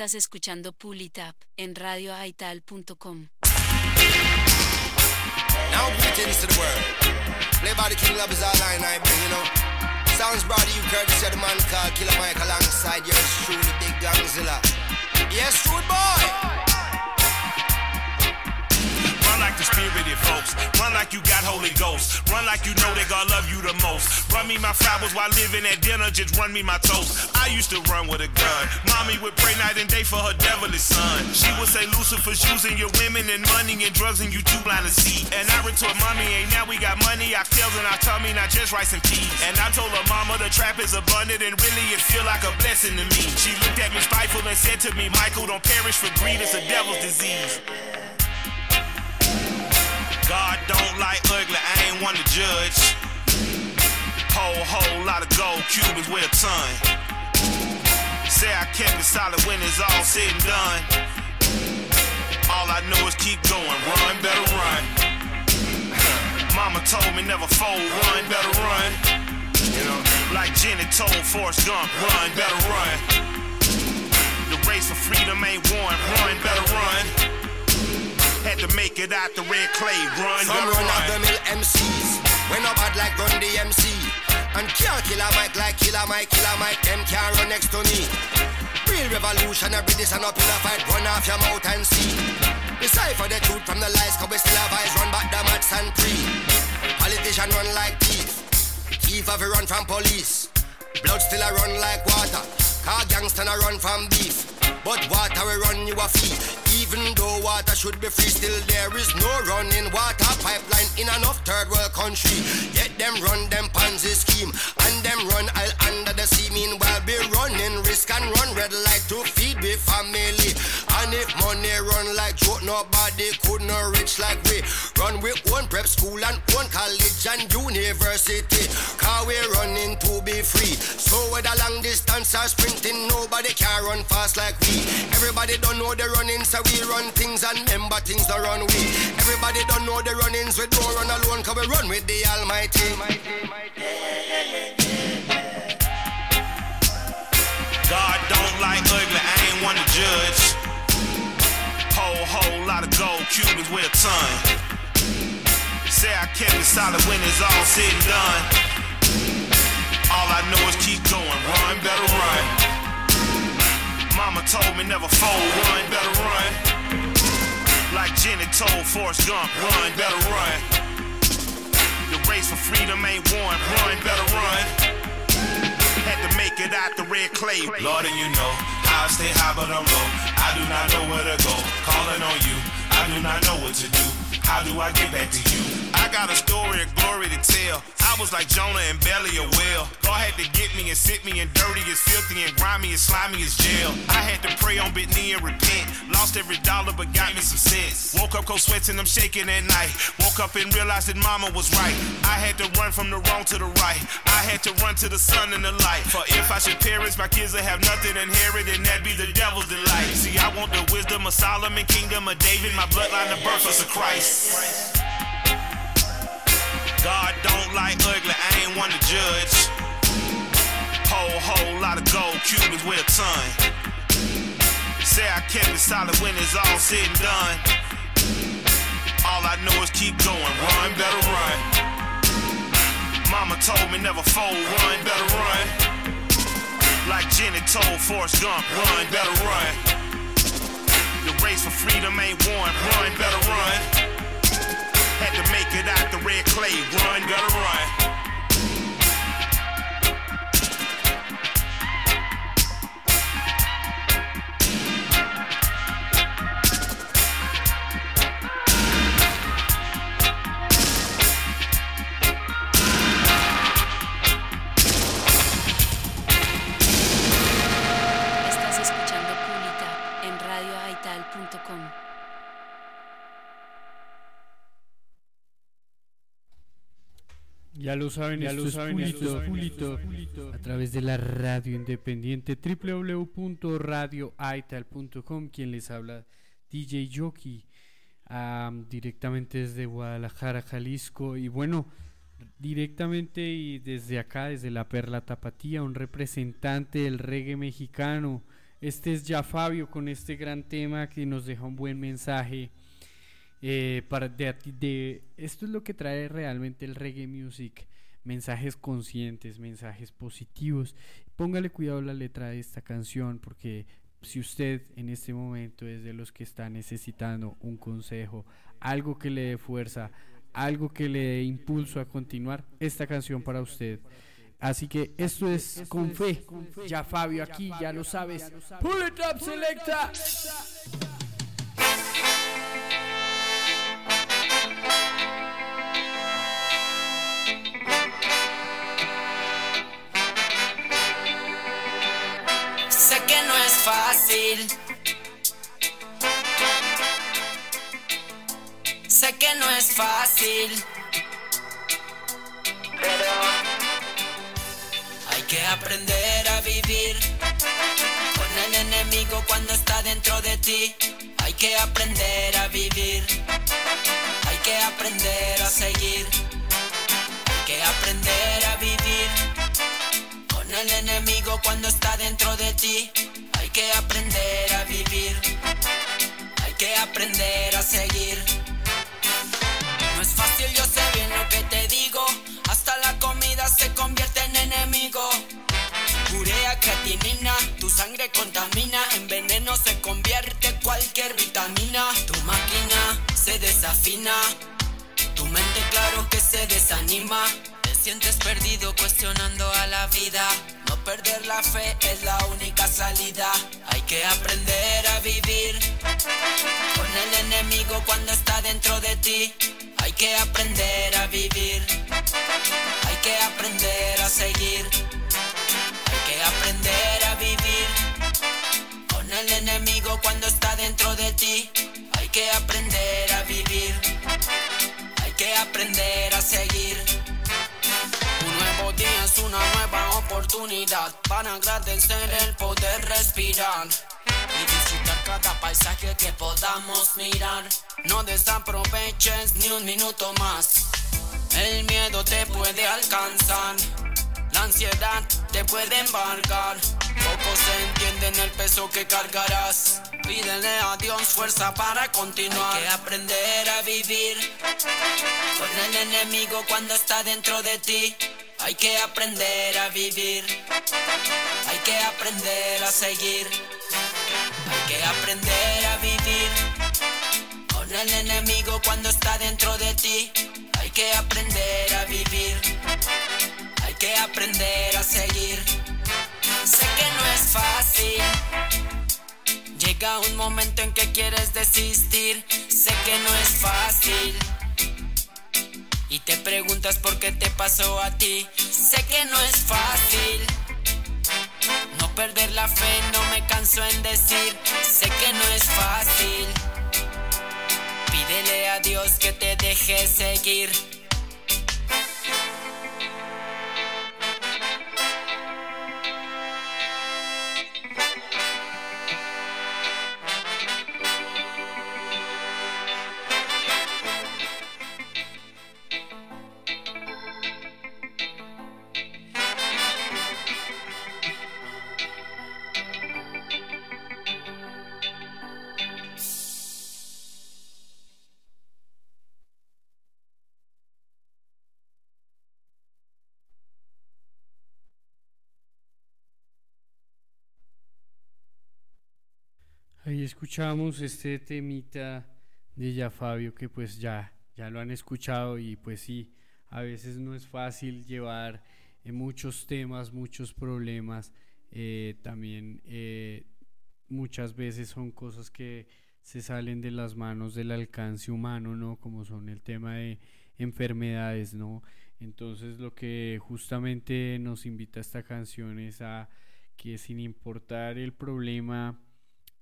Estás escuchando Pull It Up en radioaital.com. Now greetings to the world. Play by the King Love is all I bring, you know. Sounds brought to you courtesy of the man called Killer Mike alongside yours truly, Big Gangzilla. Yes, rude boy. Like the spirited folks. Run like you got Holy Ghost. Run like you know they God love you the most. Run me my flowers while living at dinner. Just run me my toast. I used to run with a gun. Mommy would pray night and day for her devilish son. She would say Lucifer's using your women and money and drugs and you too blind to see. And I retort, mommy, ain't now we got money. I feel tails in our tummy, not just rice and peas. And I told her mama the trap is abundant and really it feel like a blessing to me. She looked at me spiteful and said to me, Michael, don't perish for greed. It's a devil's disease. God don't like ugly, I ain't one to judge. Whole, whole lot of gold Cubans with a ton. Say I kept it solid when it's all said and done. All I know is keep going, run, better run. Mama told me never fold, run, better run. You know, like Jenny told Forrest Gump, run, better run. The race for freedom ain't won, run, better run. Had to make it out the red clay, run, Some run of run. them ill MCs. When no bad like run the MC. And can't kill a mic like killer Mike, killer Mike, them can't run next to me. Real revolution, every this and a fight, run off your mouth and see. Decipher the truth from the lies, cause we still have eyes, run back the mats and pre. Politician run like thief. Thief have a run from police. Blood still a run like water. Car gangster a run from beef. But water we run you a fee. Even though water should be free, still there is no running water pipeline in enough third world country. Yet them run them Ponzi scheme and them run all under the sea. Meanwhile be running risk and run red light to feed the family. And if money run like joke, nobody could not rich like we. Run with one prep school and one college and university. Car we running to be free. So whether long distance or sprinting, nobody can run fast like we. Everybody don't know the running, so we run things and remember things don't run we. Everybody don't know the runnings, we don't run alone, cause we run with the Almighty. God don't like ugly, I ain't one to judge. Whole, whole lot of gold Cubans with a ton. Say I kept it solid when it's all said and done. All I know is keep going, run, better run. Mama told me never fold, run, better run. Like Jenny told Forrest Gump, run, better run. The race for freedom ain't won, run, better run. Had to make it out the red clay. Lord, and you know I stay high, but I'm low. I do not know where to go. Calling on you, I do not know what to do. How do I get back to you? I got a story of glory to tell. I was like Jonah and belly a whale. God had to get me and sit me and dirty as filthy and grimy and slimy as jail. I had to pray on bit knee and repent. Lost every dollar but got me some sense. Woke up cold sweats and I'm shaking at night. Woke up and realized that mama was right. I had to run from the wrong to the right. I had to run to the sun and the light. For if I should perish, my kids will have nothing inherit, and that be the devil's delight. See, I want the wisdom of Solomon, kingdom of David, my bloodline, the birth of Christ. God don't like ugly, I ain't one to judge. Whole, whole lot of gold Cubans with a ton. Say I kept it solid when it's all said and done. All I know is keep going, run, better run. Mama told me never fold, run, better run. Like Jenny told Forrest Gump, run, better run. The race for freedom ain't won, run, better run. Had to make it out the red clay, run, better run. Ya lo saben, ya lo saben, Pulito, a través de la radio independiente www.radioaital.com, quien les habla DJ Jockey, directamente desde Guadalajara, Jalisco, y bueno, directamente y desde acá, desde la Perla Tapatía, un representante del reggae mexicano. Este es ya Fabio con este gran tema que nos deja un buen mensaje eh, para de, esto es lo que trae realmente el reggae music mensajes conscientes mensajes positivos póngale cuidado la letra de esta canción porque si usted en este momento es de los que está necesitando un consejo algo que le dé fuerza algo que le dé impulso a continuar esta canción para usted Así que esto es con fe. Ya Fabio aquí, ya lo sabes. Pull it up, selecta. Sé que no es fácil, pero hay que aprender a vivir con el enemigo cuando está dentro de ti. Hay que aprender a vivir, hay que aprender a seguir, hay que aprender a vivir el enemigo cuando está dentro de ti. Hay que aprender a vivir, hay que aprender a seguir. No es fácil, yo sé bien lo que te digo. Hasta la comida se convierte en enemigo. Urea, creatinina, tu sangre contamina. En veneno se convierte cualquier vitamina. Tu máquina se desafina. Tu mente, claro que se desanima. Te sientes perdido cuestionando a la vida perder la fe es la única salida. Hay que aprender a vivir con el enemigo cuando está dentro de ti. Hay que aprender a vivir. Hay que aprender a seguir. Hay que aprender a vivir con el enemigo cuando está dentro de ti. Hay que aprender a vivir. Hay que aprender a seguir. Nuevo día es una nueva oportunidad para agradecer el poder respirar y disfrutar cada paisaje que podamos mirar. No desaproveches ni un minuto más. El miedo te puede alcanzar, la ansiedad te puede embargar. Pocos entienden el peso que cargarás. Pídele a Dios fuerza para continuar. Hay que aprender a vivir con el enemigo cuando está dentro de ti. Hay que aprender a vivir. Hay que aprender a seguir. Hay que aprender a vivir con el enemigo cuando está dentro de ti. Hay que aprender a vivir. Hay que aprender a seguir. Sé que no es fácil. Llega un momento en que quieres desistir. Sé que no es fácil. Y te preguntas por qué te pasó a ti. Sé que no es fácil. No perder la fe, no me canso en decir. Sé que no es fácil. Pídele a Dios que te deje seguir. Escuchamos este temita de ya Fabio que pues ya, ya lo han escuchado y pues sí, a veces no es fácil llevar eh, muchos temas, muchos problemas, eh, también eh, muchas veces son cosas que se salen de las manos del alcance humano, ¿no? Como son el tema de enfermedades, ¿no? Entonces lo que justamente nos invita esta canción es a que sin importar el problema,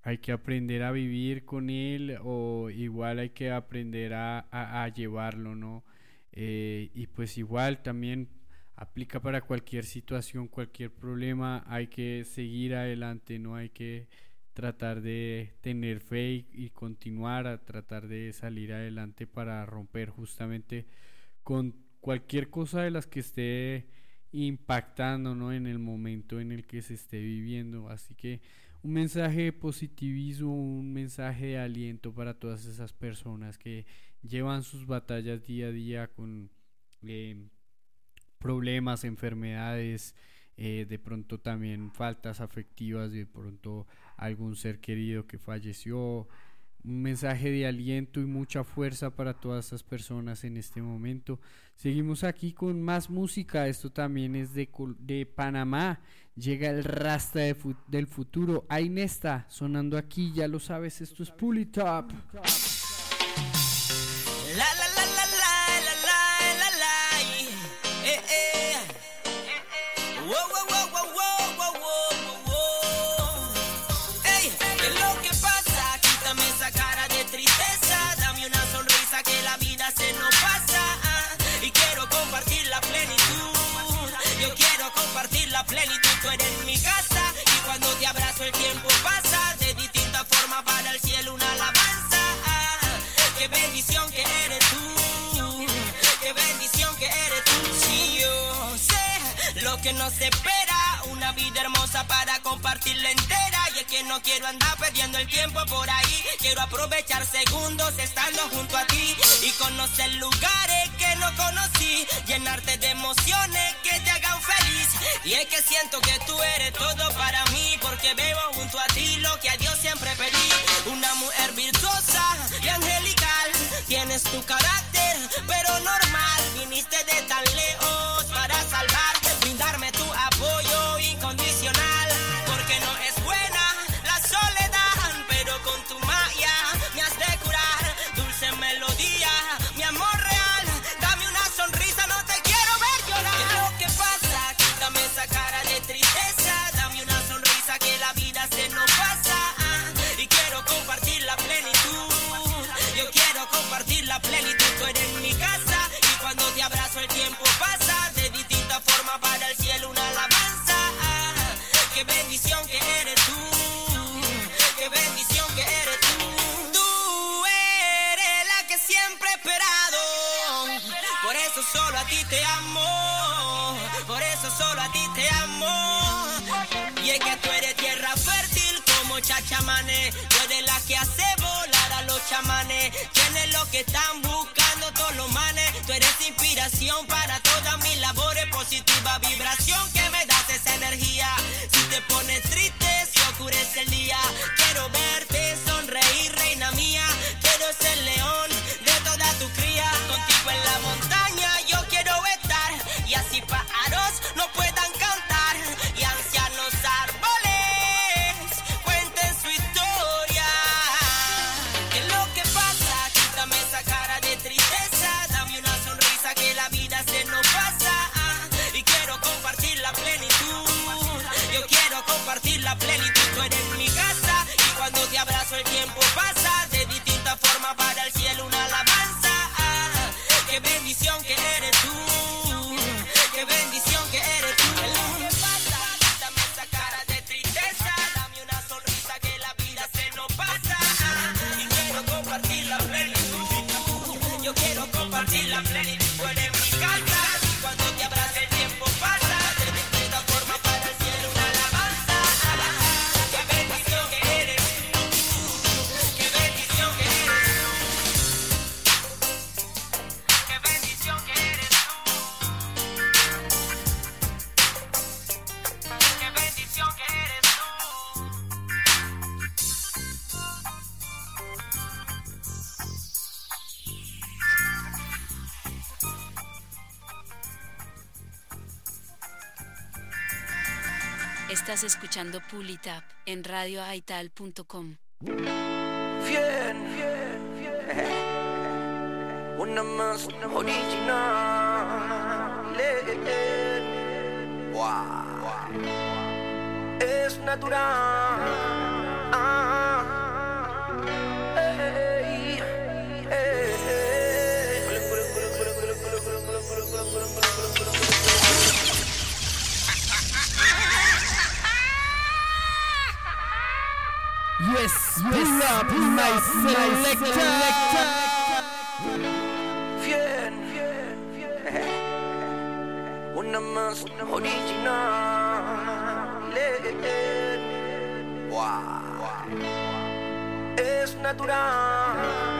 hay que aprender a vivir con él o igual hay que aprender a, llevarlo, ¿no? Eh, y pues igual también aplica para cualquier situación, cualquier problema, hay que seguir adelante, no hay que tratar de tener fe y, continuar a tratar de salir adelante para romper justamente con cualquier cosa de las que esté impactando ¿no? en el momento en el que se esté viviendo. Así que un mensaje de positivismo, un mensaje de aliento para todas esas personas que llevan sus batallas día a día con eh, problemas, enfermedades, eh, de pronto también faltas afectivas, de pronto algún ser querido que falleció. Un mensaje de aliento y mucha fuerza para todas esas personas en este momento. Seguimos aquí con más música. Esto también es de, de Panamá. Llega el rasta del futuro. Ainesta sonando aquí. Ya lo sabes, esto es Pull Top. Que nos espera, una vida hermosa para compartirla entera. Y es que no quiero andar perdiendo el tiempo por ahí. Quiero aprovechar segundos estando junto a ti y conocer lugares que no conocí. Llenarte de emociones que te hagan feliz. Y es que siento que tú eres todo para mí. Porque veo junto a ti lo que a Dios siempre pedí. Una mujer virtuosa y angelical. Tienes tu carácter, pero normal. Viniste de fértil como chachamane. Tú eres la que hace volar a los chamanes. Tienes lo que están buscando todos los manes. Tú eres inspiración para todas mis labores. Positiva vibración que me das esa energía. Si te pones triste, si oscurece el día. Quiero verte sonreír, reina mía. Escuchando Pulitap en radioaital.com. Una más original. Wow. Es natural. Up, my selector. Bien, una más original. Wow. Es natural.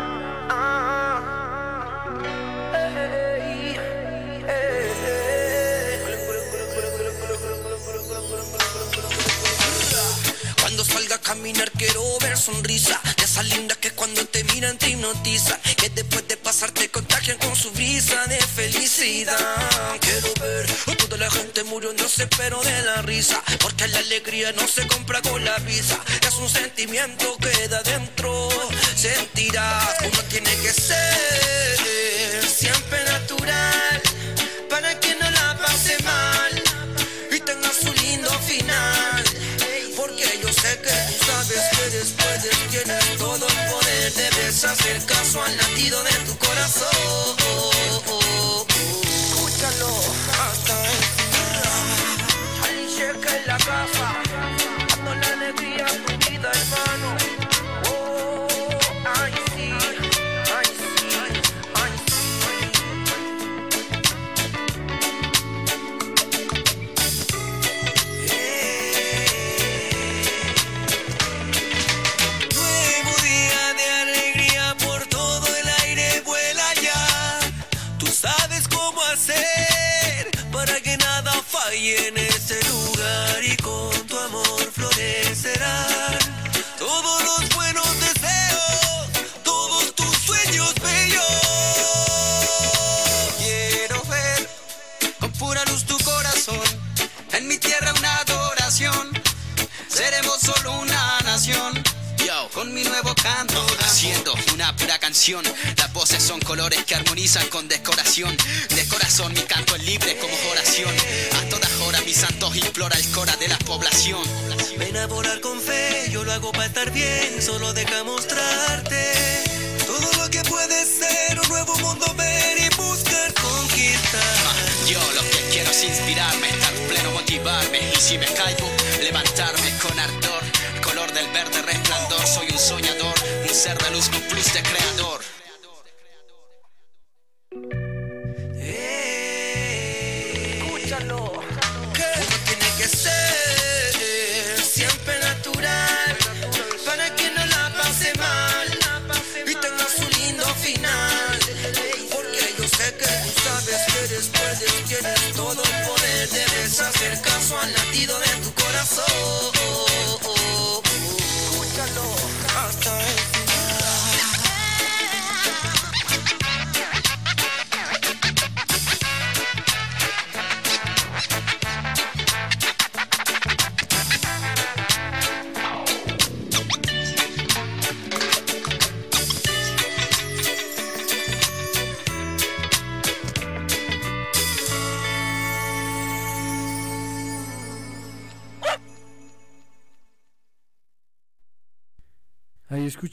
Cuando salga a caminar quiero ver sonrisa. De esa linda que cuando te miran te hipnotiza Que después de pasar te contagian con su brisa de felicidad. Quiero ver a toda la gente muriéndose pero de la risa. Porque la alegría no se compra con la visa. Es un sentimiento que da dentro. Sentirás uno tiene que ser Siempre natural hacer caso al latido de tu corazón canción. Las voces son colores que armonizan con decoración. De corazón mi canto es libre como oración. A todas horas mis santos implora el cora de la población. Ven a volar con fe, yo lo hago para estar bien Solo deja mostrarte Todo lo que puede ser un nuevo mundo ver y buscar conquistar. Yo lo que quiero es inspirarme, estar pleno, motivarme Y si me caigo, levantarme con ardor Color del verde ser de luz creador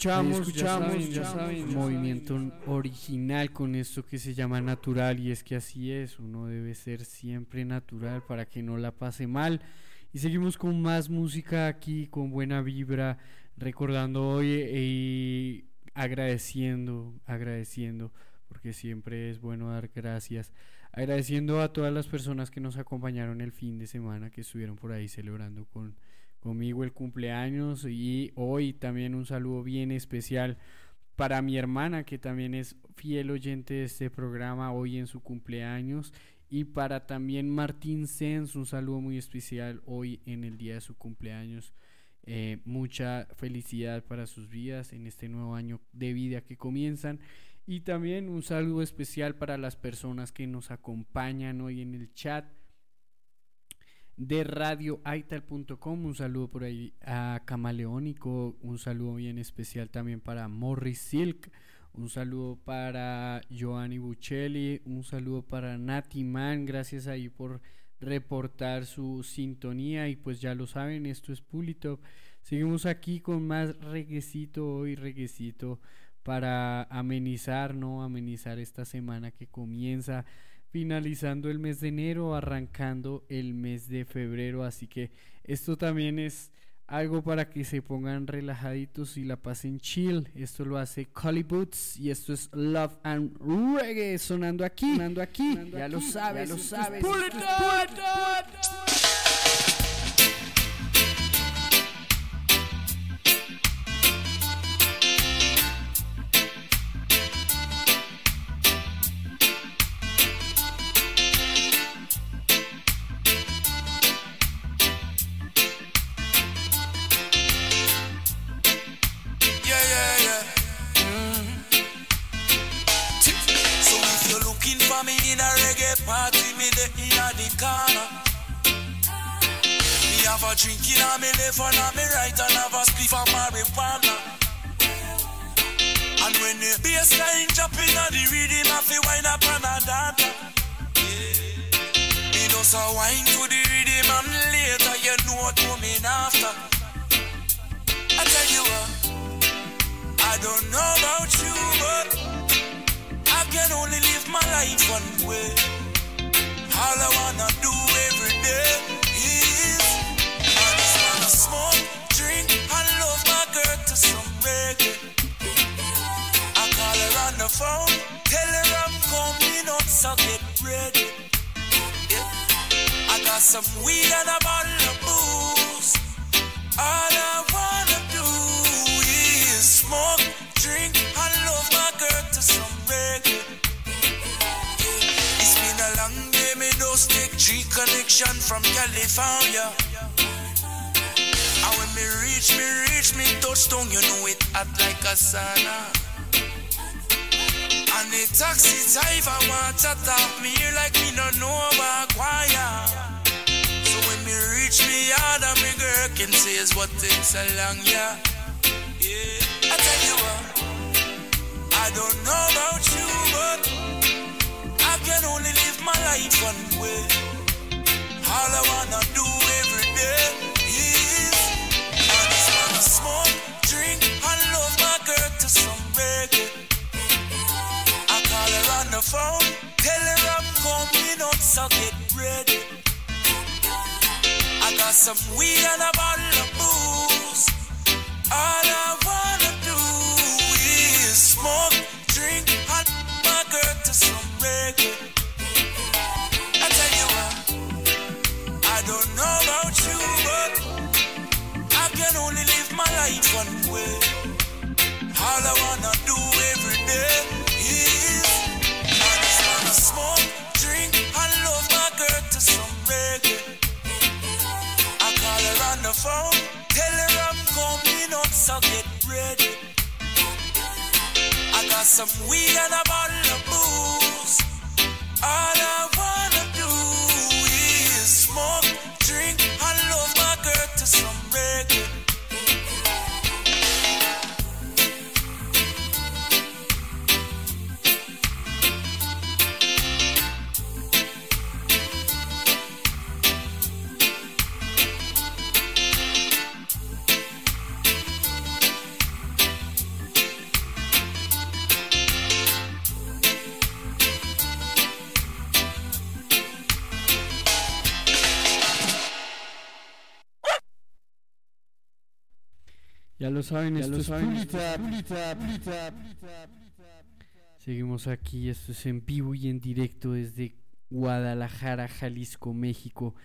Escuchamos, escuchamos, escuchamos, ya saben, movimiento original con esto que se llama natural y es que así es, uno debe ser siempre natural para que no la pase mal. Y seguimos con más música aquí, con buena vibra, recordando hoy y agradeciendo, agradeciendo, porque siempre es bueno dar gracias, agradeciendo a todas las personas que nos acompañaron el fin de semana, que estuvieron por ahí celebrando con conmigo el cumpleaños y hoy también un saludo bien especial para mi hermana que también es fiel oyente de este programa hoy en su cumpleaños y para también Martín Sens un saludo muy especial hoy en el día de su cumpleaños. Eh, mucha felicidad para sus vidas en este nuevo año de vida que comienzan. Y también un saludo especial para las personas que nos acompañan hoy en el chat de radioaital.com. Un saludo por ahí a Camaleónico, un saludo bien especial también para Morris Silk, un saludo para Giovanni Buccelli, un saludo para Nati Man, gracias ahí por reportar su sintonía y pues ya lo saben, esto es Pulitop. Seguimos aquí con más reguecito hoy, reguecito para amenizar, ¿no? Amenizar esta semana que comienza finalizando el mes de enero, arrancando el mes de febrero, así que esto también es algo para que se pongan relajaditos y la pasen chill. Esto lo hace Collie Boots y esto es Love and Reggae sonando aquí, sonando aquí. ya lo sabes, ya lo sabes. Pull it in a the corner. Me have a drink in me left and a me right and have a spliff of marijuana. And when the bassline in a the rhythm, I feel wine up and a dance. Me just a wine to the rhythm and later you know what coming after. I tell you what. I don't know about you, but I can only live my life one way. All I wanna do every day is I just wanna smoke, drink, and love my girl to some reggae. I call her on the phone, tell her I'm coming up, so get ready. Yeah. I got some weed and a bottle of booze. All I wanna do is smoke, drink, and love my girl to some reggae. Me just connection from California. And when me reach, me reach, me touchdown, you know it hot like a sauna. And the taxi driver want to talk me here like me no know about choir. So when me reach me yard and me girl can say is what takes so long, yeah. Yeah, I tell you what, I don't know about you, but I can only my life one way. All I wanna do every day is I just wanna smoke, drink, and love my girl to some reggae. I call her on the phone, tell her I'm coming up, so get ready. I got some weed and a bottle of booze. All I wanna do is smoke, drink, and my girl to some reggae. Life one way. All I wanna do every day is I just wanna smoke, drink, and love my girl to some reggae. I call her on the phone, tell her I'm coming up, so get ready. I got some weed and a bottle of booze. All I wanna Ya lo saben, Ya esto lo es saben, Seguimos aquí, esto es en vivo y en directo desde Guadalajara, Jalisco, México.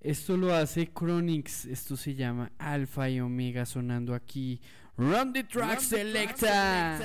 Esto lo hace Chronix, esto se llama Alfa y Omega sonando aquí. Run the track selecta. Jed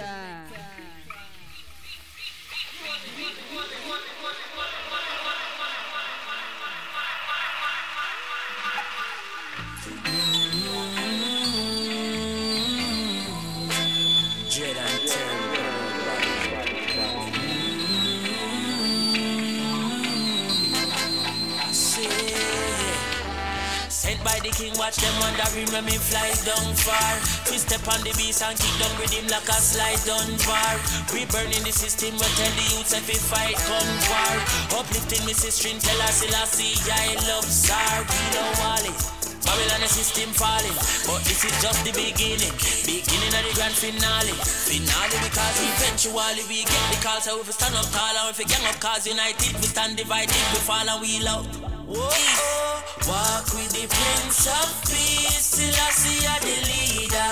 King, watch them wondering when me fly down far. We step on the beast and kick down with him like a slide down bar. We burning the system, we tell the youths if we fight come war. Uplifting me sister, tell us I see I love Tsar. We don't want it. Babylon the system falling, but this is just the beginning. Beginning of the grand finale. Finale because eventually we get the call, so if we stand up tall and if we gang up cause united, we stand divided, we fall and we love. Whoa, Walk with the Prince of Peace, till I see you the leader.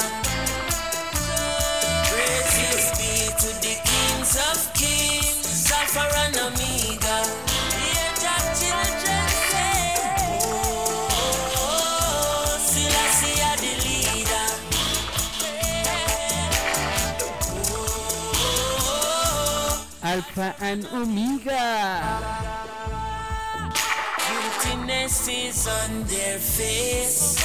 Praises be to the Kings of Kings, Alpha and Omega. Alpha and Omega. Is on their face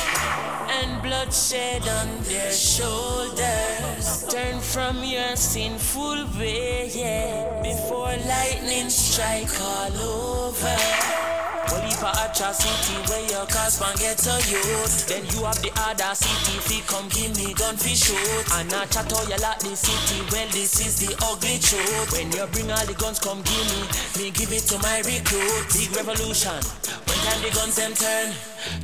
and bloodshed on their shoulders. Turn from your sinful way, yeah, before lightning strike all over. Only for atrocity where your cause man get to youth. Then you have the audacity fi come give me gun fi shoot. And I chat all you like the city. Well, this is the ugly truth. When you bring all the guns, come give me. Me give it to my recruit. Big revolution. Time the guns them turn.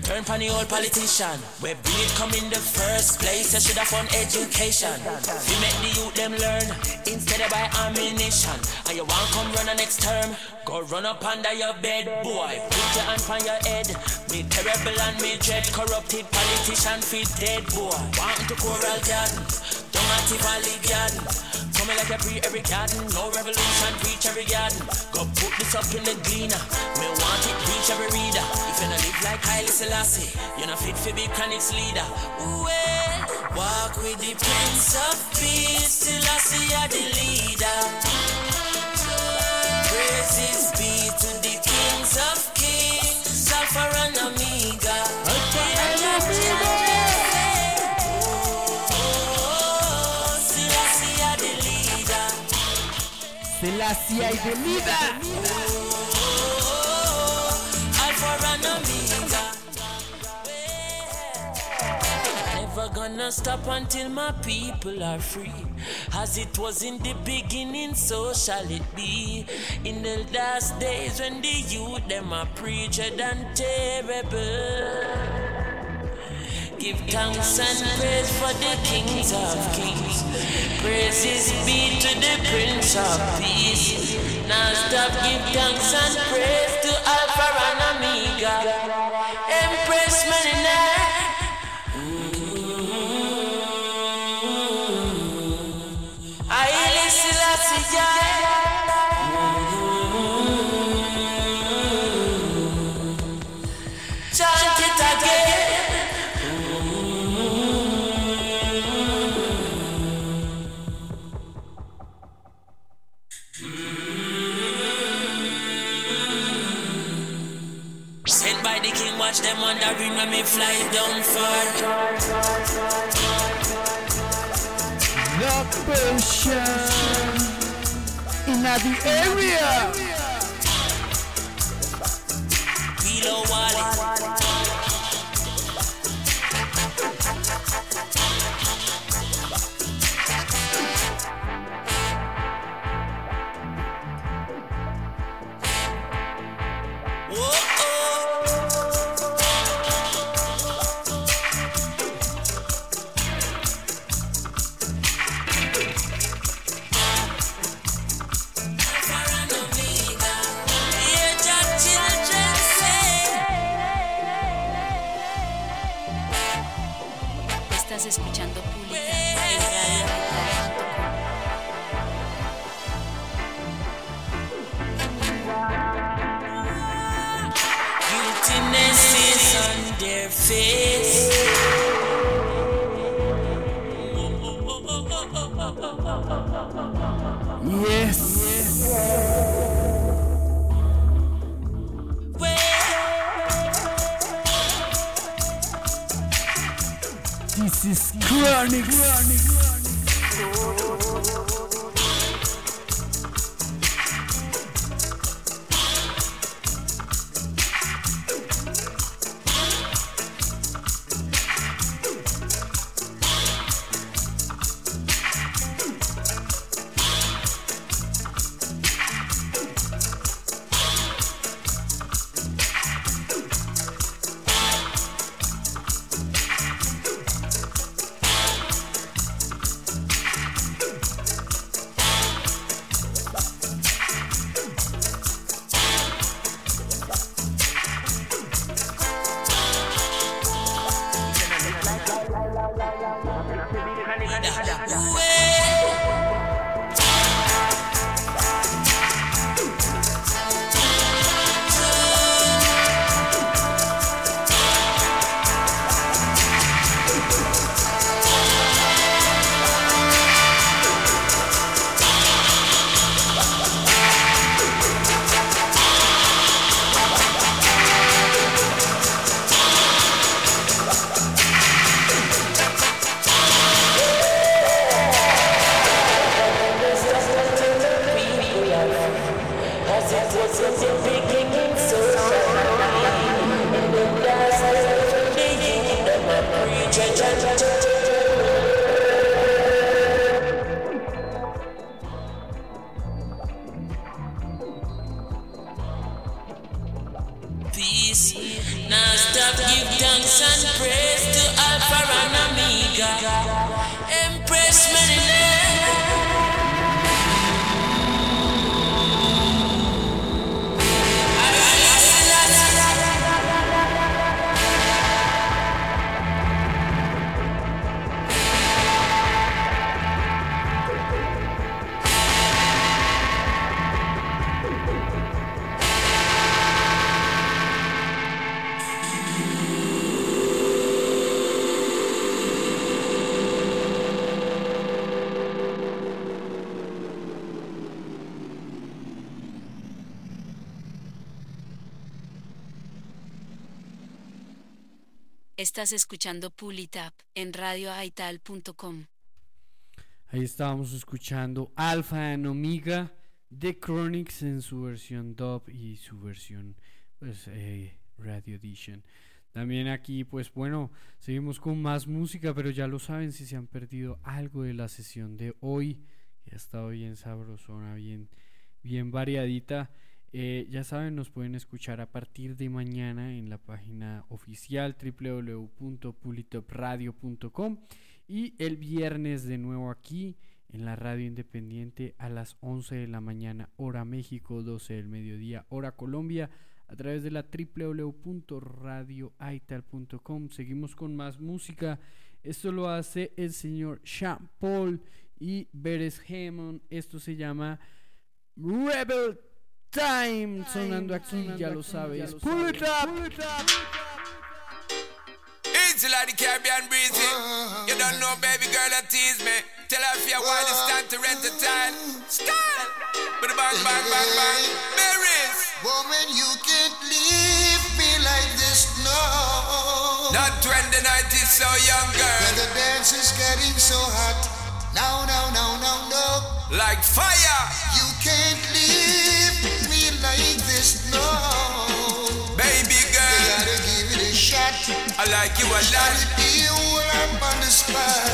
Turn from the old politician. Where it come in the first place. You should have fun education. We make the youth them learn. Instead of buy ammunition. And you want come run the next term. Go run up under your bed, boy. Put your hand on your head. Me terrible and me dread. Corrupted politician fit dead, boy. Want to coral garden. Don't anti valley garden. Coming like a pre every garden. No revolution, preach every garden. Go put this up in the gleaner. Me want it, reach every reader. If you not live like Haile Selassie, you're not fit for be chronics leader. Ooh, eh. Walk with the Prince of Peace, Selassie are the leader. Praises be to the kings of kings, Alpha and Omega. Selassie are the leader. Alpha and Omega. Never gonna stop until my people are free. As it was in the beginning, so shall it be. In the last days when the youth them are preached and terrible. Give thanks and praise for the kings of kings. Praises be to the Prince of Peace. Now stop, give thanks and praise to Alpha and Omega. Fly down far. The Persian in the area. Kilo Wally. Estás escuchando Pulitap en radioaital.com. Ahí estábamos escuchando Alpha and Omega de Chronics en su versión dub y su versión pues eh, Radio Edition. También aquí pues bueno, seguimos con más música, pero ya lo saben si se han perdido algo de la sesión de hoy, que ha estado bien sabrosona, bien bien variadita. Eh, ya saben, nos pueden escuchar a partir de mañana en la página oficial www.pulitopradio.com y el viernes de nuevo aquí en la radio independiente a las 11 de la mañana hora México, 12 del mediodía hora Colombia a través de la www.radioaital.com. Seguimos con más música. Esto lo hace el señor Sean Paul y Beres Hammond. Esto se llama Rebel Time sonando aquí, ya lo sabes. Pull it up. Easy like the Caribbean breezy. Uh-huh. You don't know, baby girl, that tease me. Tell her if you want it's time to rent a uh-huh. time. Style. With a bang, bang, bang, bang. Berries. Woman, you can't leave me like this, no. Not when the night is so young, girl. When the dance is getting so hot. No, no, no, no, no. Like fire. You can't leave me like this, no. Baby girl. You gotta give it a shot. I like you a lot. Up on the spot.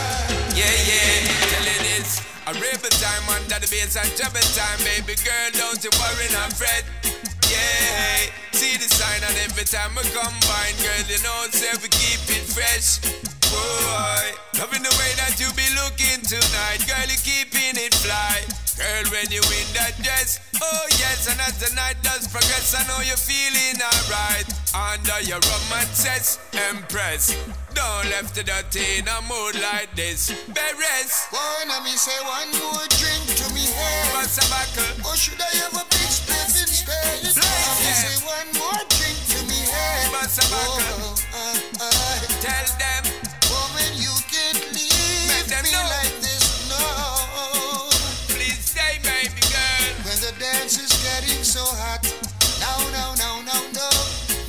Yeah, yeah. Tell this. A rebel time under the bass and trouble time, baby girl. Don't you worry, not fret. Yeah, see the sign and every time we combine, girl, you know, say we keep it fresh. Boy, loving the way that you be looking tonight, girl, you keeping it fly. Girl, when you in that dress, oh yes, and as the night does progress, I know you're feeling alright. Under your romances, Empress. Don't left the dirty in a mood like this. Beres. Wanna me say one more drink to me head. What's a buckle? Or should I have a big spliff instead? Wanna me yeah. say one more drink to me head. What's a buckle? Oh, uh, uh, Tell them. Woman, you can't leave Make them me like this, is getting so hot. Now, now, now, now, no.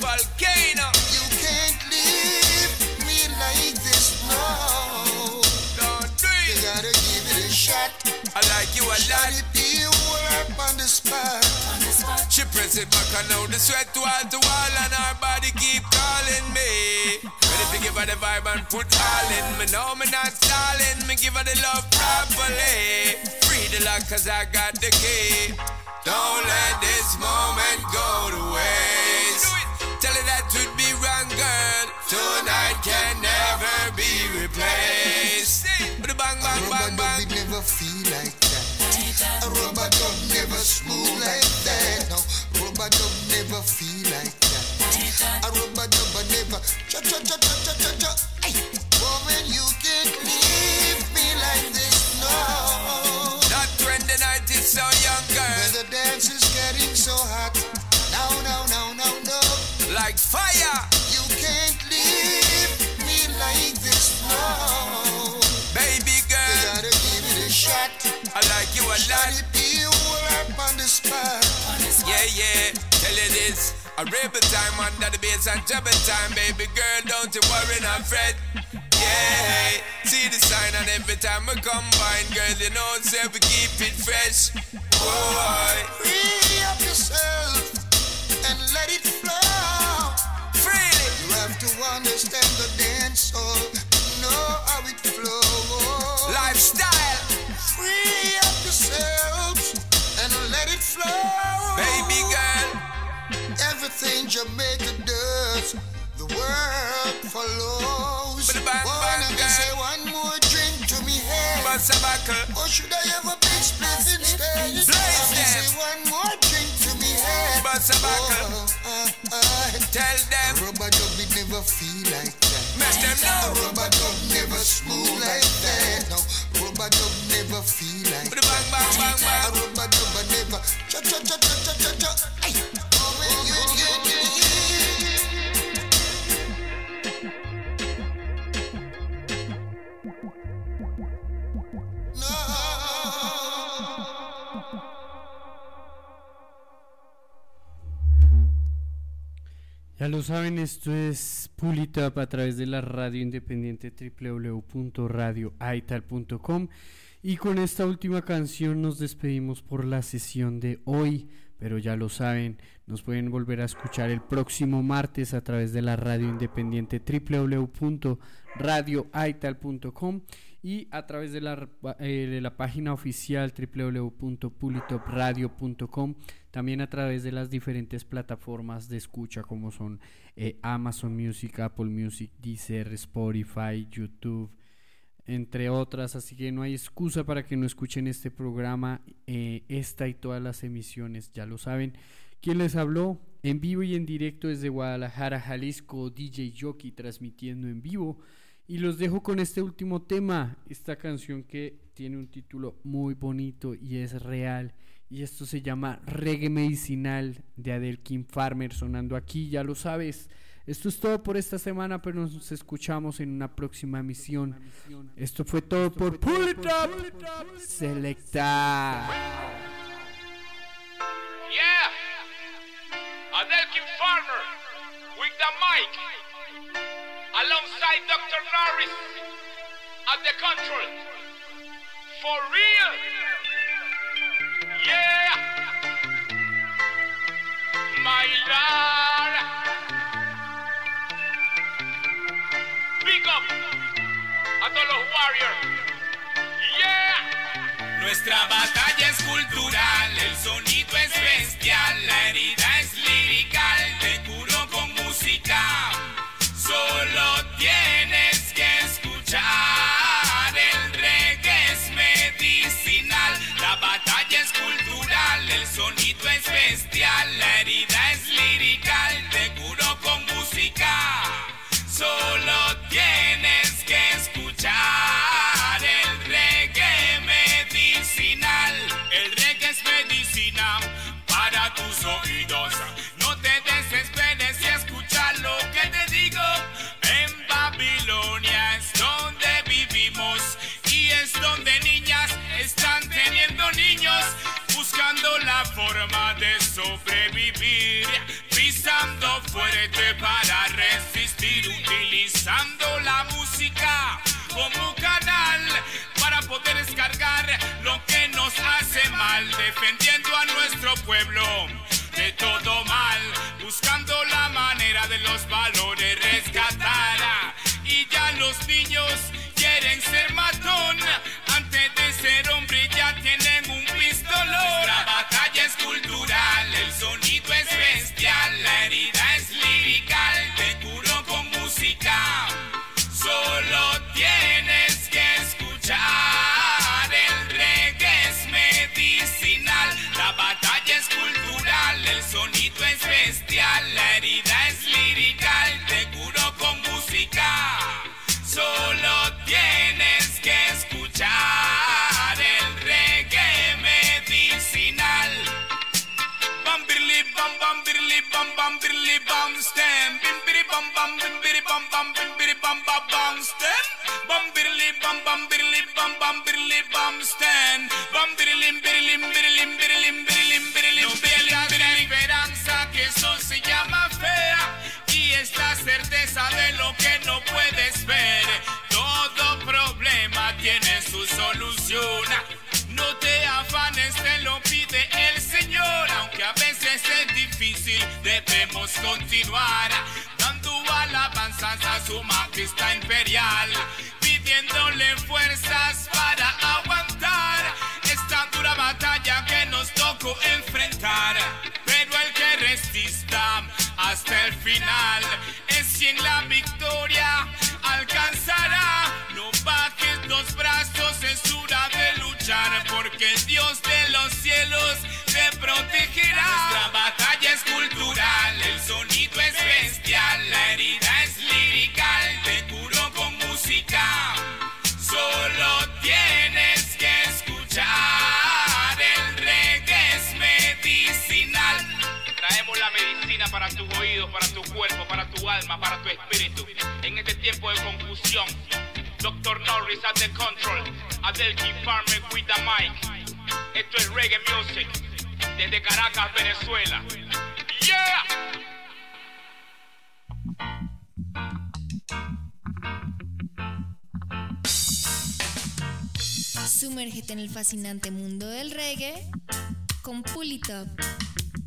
Volcano. You can't leave me like this, no. Don't do You gotta give it a shot. I like you a lot. Shot it be up on the spot. She press it back and now the sweat wall to wall and her body keep calling me. Ready to give her the vibe and put all in me. No, me not stalling. Me give her the love properly. Free the lock cause I got the key. Don't let this moment go to waste. Tell her that would be wrong, girl. Tonight can never be replaced. With a bang, bang, bang, bang. dub never feel like that. A rubber dub never smooth like that. No, rubber dub never feel like that. A rubber dub never cha cha cha cha cha cha cha. Woman, you can't leave me like this, no. So hot. No, no, no, no, no. Like fire. You can't leave me like this, no. Baby girl. You gotta give it a shot. I like you a lot. be up on the spot. Yeah, yeah, tell you this. A rebel time under the bass and trouble time, baby girl, don't you worry, not fret. See the sign and every time we combine, girl, you know, say we keep it fresh. Boy, Free up yourself and let it flow. freely. You have to understand the dance hall, know how it flows. Lifestyle, Free up yourselves and let it flow. baby girl, everything Jamaica does, world follows. Wanna me say one more drink to me head? Or should I have a big split instead? Say one more drink to me head? Oh, uh, uh, Tell them Rubber dub it never feel like that. Make them know. Rubber dub never smooth like that. No, rubber dub never feel like that. Rubber dub never cha cha cha cha cha cha Ya lo saben, esto es Pull It Up a través de la radio independiente www.radioaital.com y con esta última canción nos despedimos por la sesión de hoy, pero ya lo saben, nos pueden volver a escuchar el próximo martes a través de la radio independiente www.radioaital.com y a través de la, eh, de la página oficial www.pulitopradio.com también a través de las diferentes plataformas de escucha como son eh, Amazon Music, Apple Music, Deezer, Spotify, YouTube, entre otras. Así que no hay excusa para que no escuchen este programa, eh, esta y todas las emisiones, ya lo saben. ¿Quién les habló? En vivo y en directo desde Guadalajara, Jalisco, DJ Jockey transmitiendo en vivo. Y los dejo con este último tema, esta canción que tiene un título muy bonito y es real. Y esto se llama Reggae Medicinal de Adele King Farmer sonando aquí, ya lo sabes. Esto es todo por esta semana, pero nos escuchamos en una próxima emisión. Esto fue todo por Pull It Up Selecta. Yeah, Adelkin Farmer with the mic, alongside Dr. Norris at the control. For real, Nuestra batalla es cultural, el sonido es bestial, la herida es lirical, te curo con música. Solo el sonido es bestial, la herida es lirical, te curo con música. Solo Buscando la forma de sobrevivir, pisando fuerte para resistir, utilizando la música como canal para poder descargar lo que nos hace mal, defendiendo a nuestro pueblo de todo mal, buscando la manera de los valores rescatar. Y ya los niños quieren ser matón, antes de ser hombre ya tienen cultural, el sonido bam birli bam bam birli bam stem. Bim biri bam bam bim biri bam bam bim biri bam bam bam stem. Bam birli bam bam birli bam bam birli bam stem. Bam birlim birlim birlim birlim birlim birlim no debemos continuar dando alabanzas a su majestad imperial, pidiéndole fuerzas para aguantar esta dura batalla que nos tocó enfrentar. Pero el que resista hasta el final. Es quien la victoria para tus oídos, para tu cuerpo, para tu alma, para tu espíritu. En este tiempo de confusión, Dr. Norris at the control, Adelki Farmer with the mic. Esto es reggae music, desde Caracas, Venezuela. Yeah! Sumérgete en el fascinante mundo del reggae con Pulitop.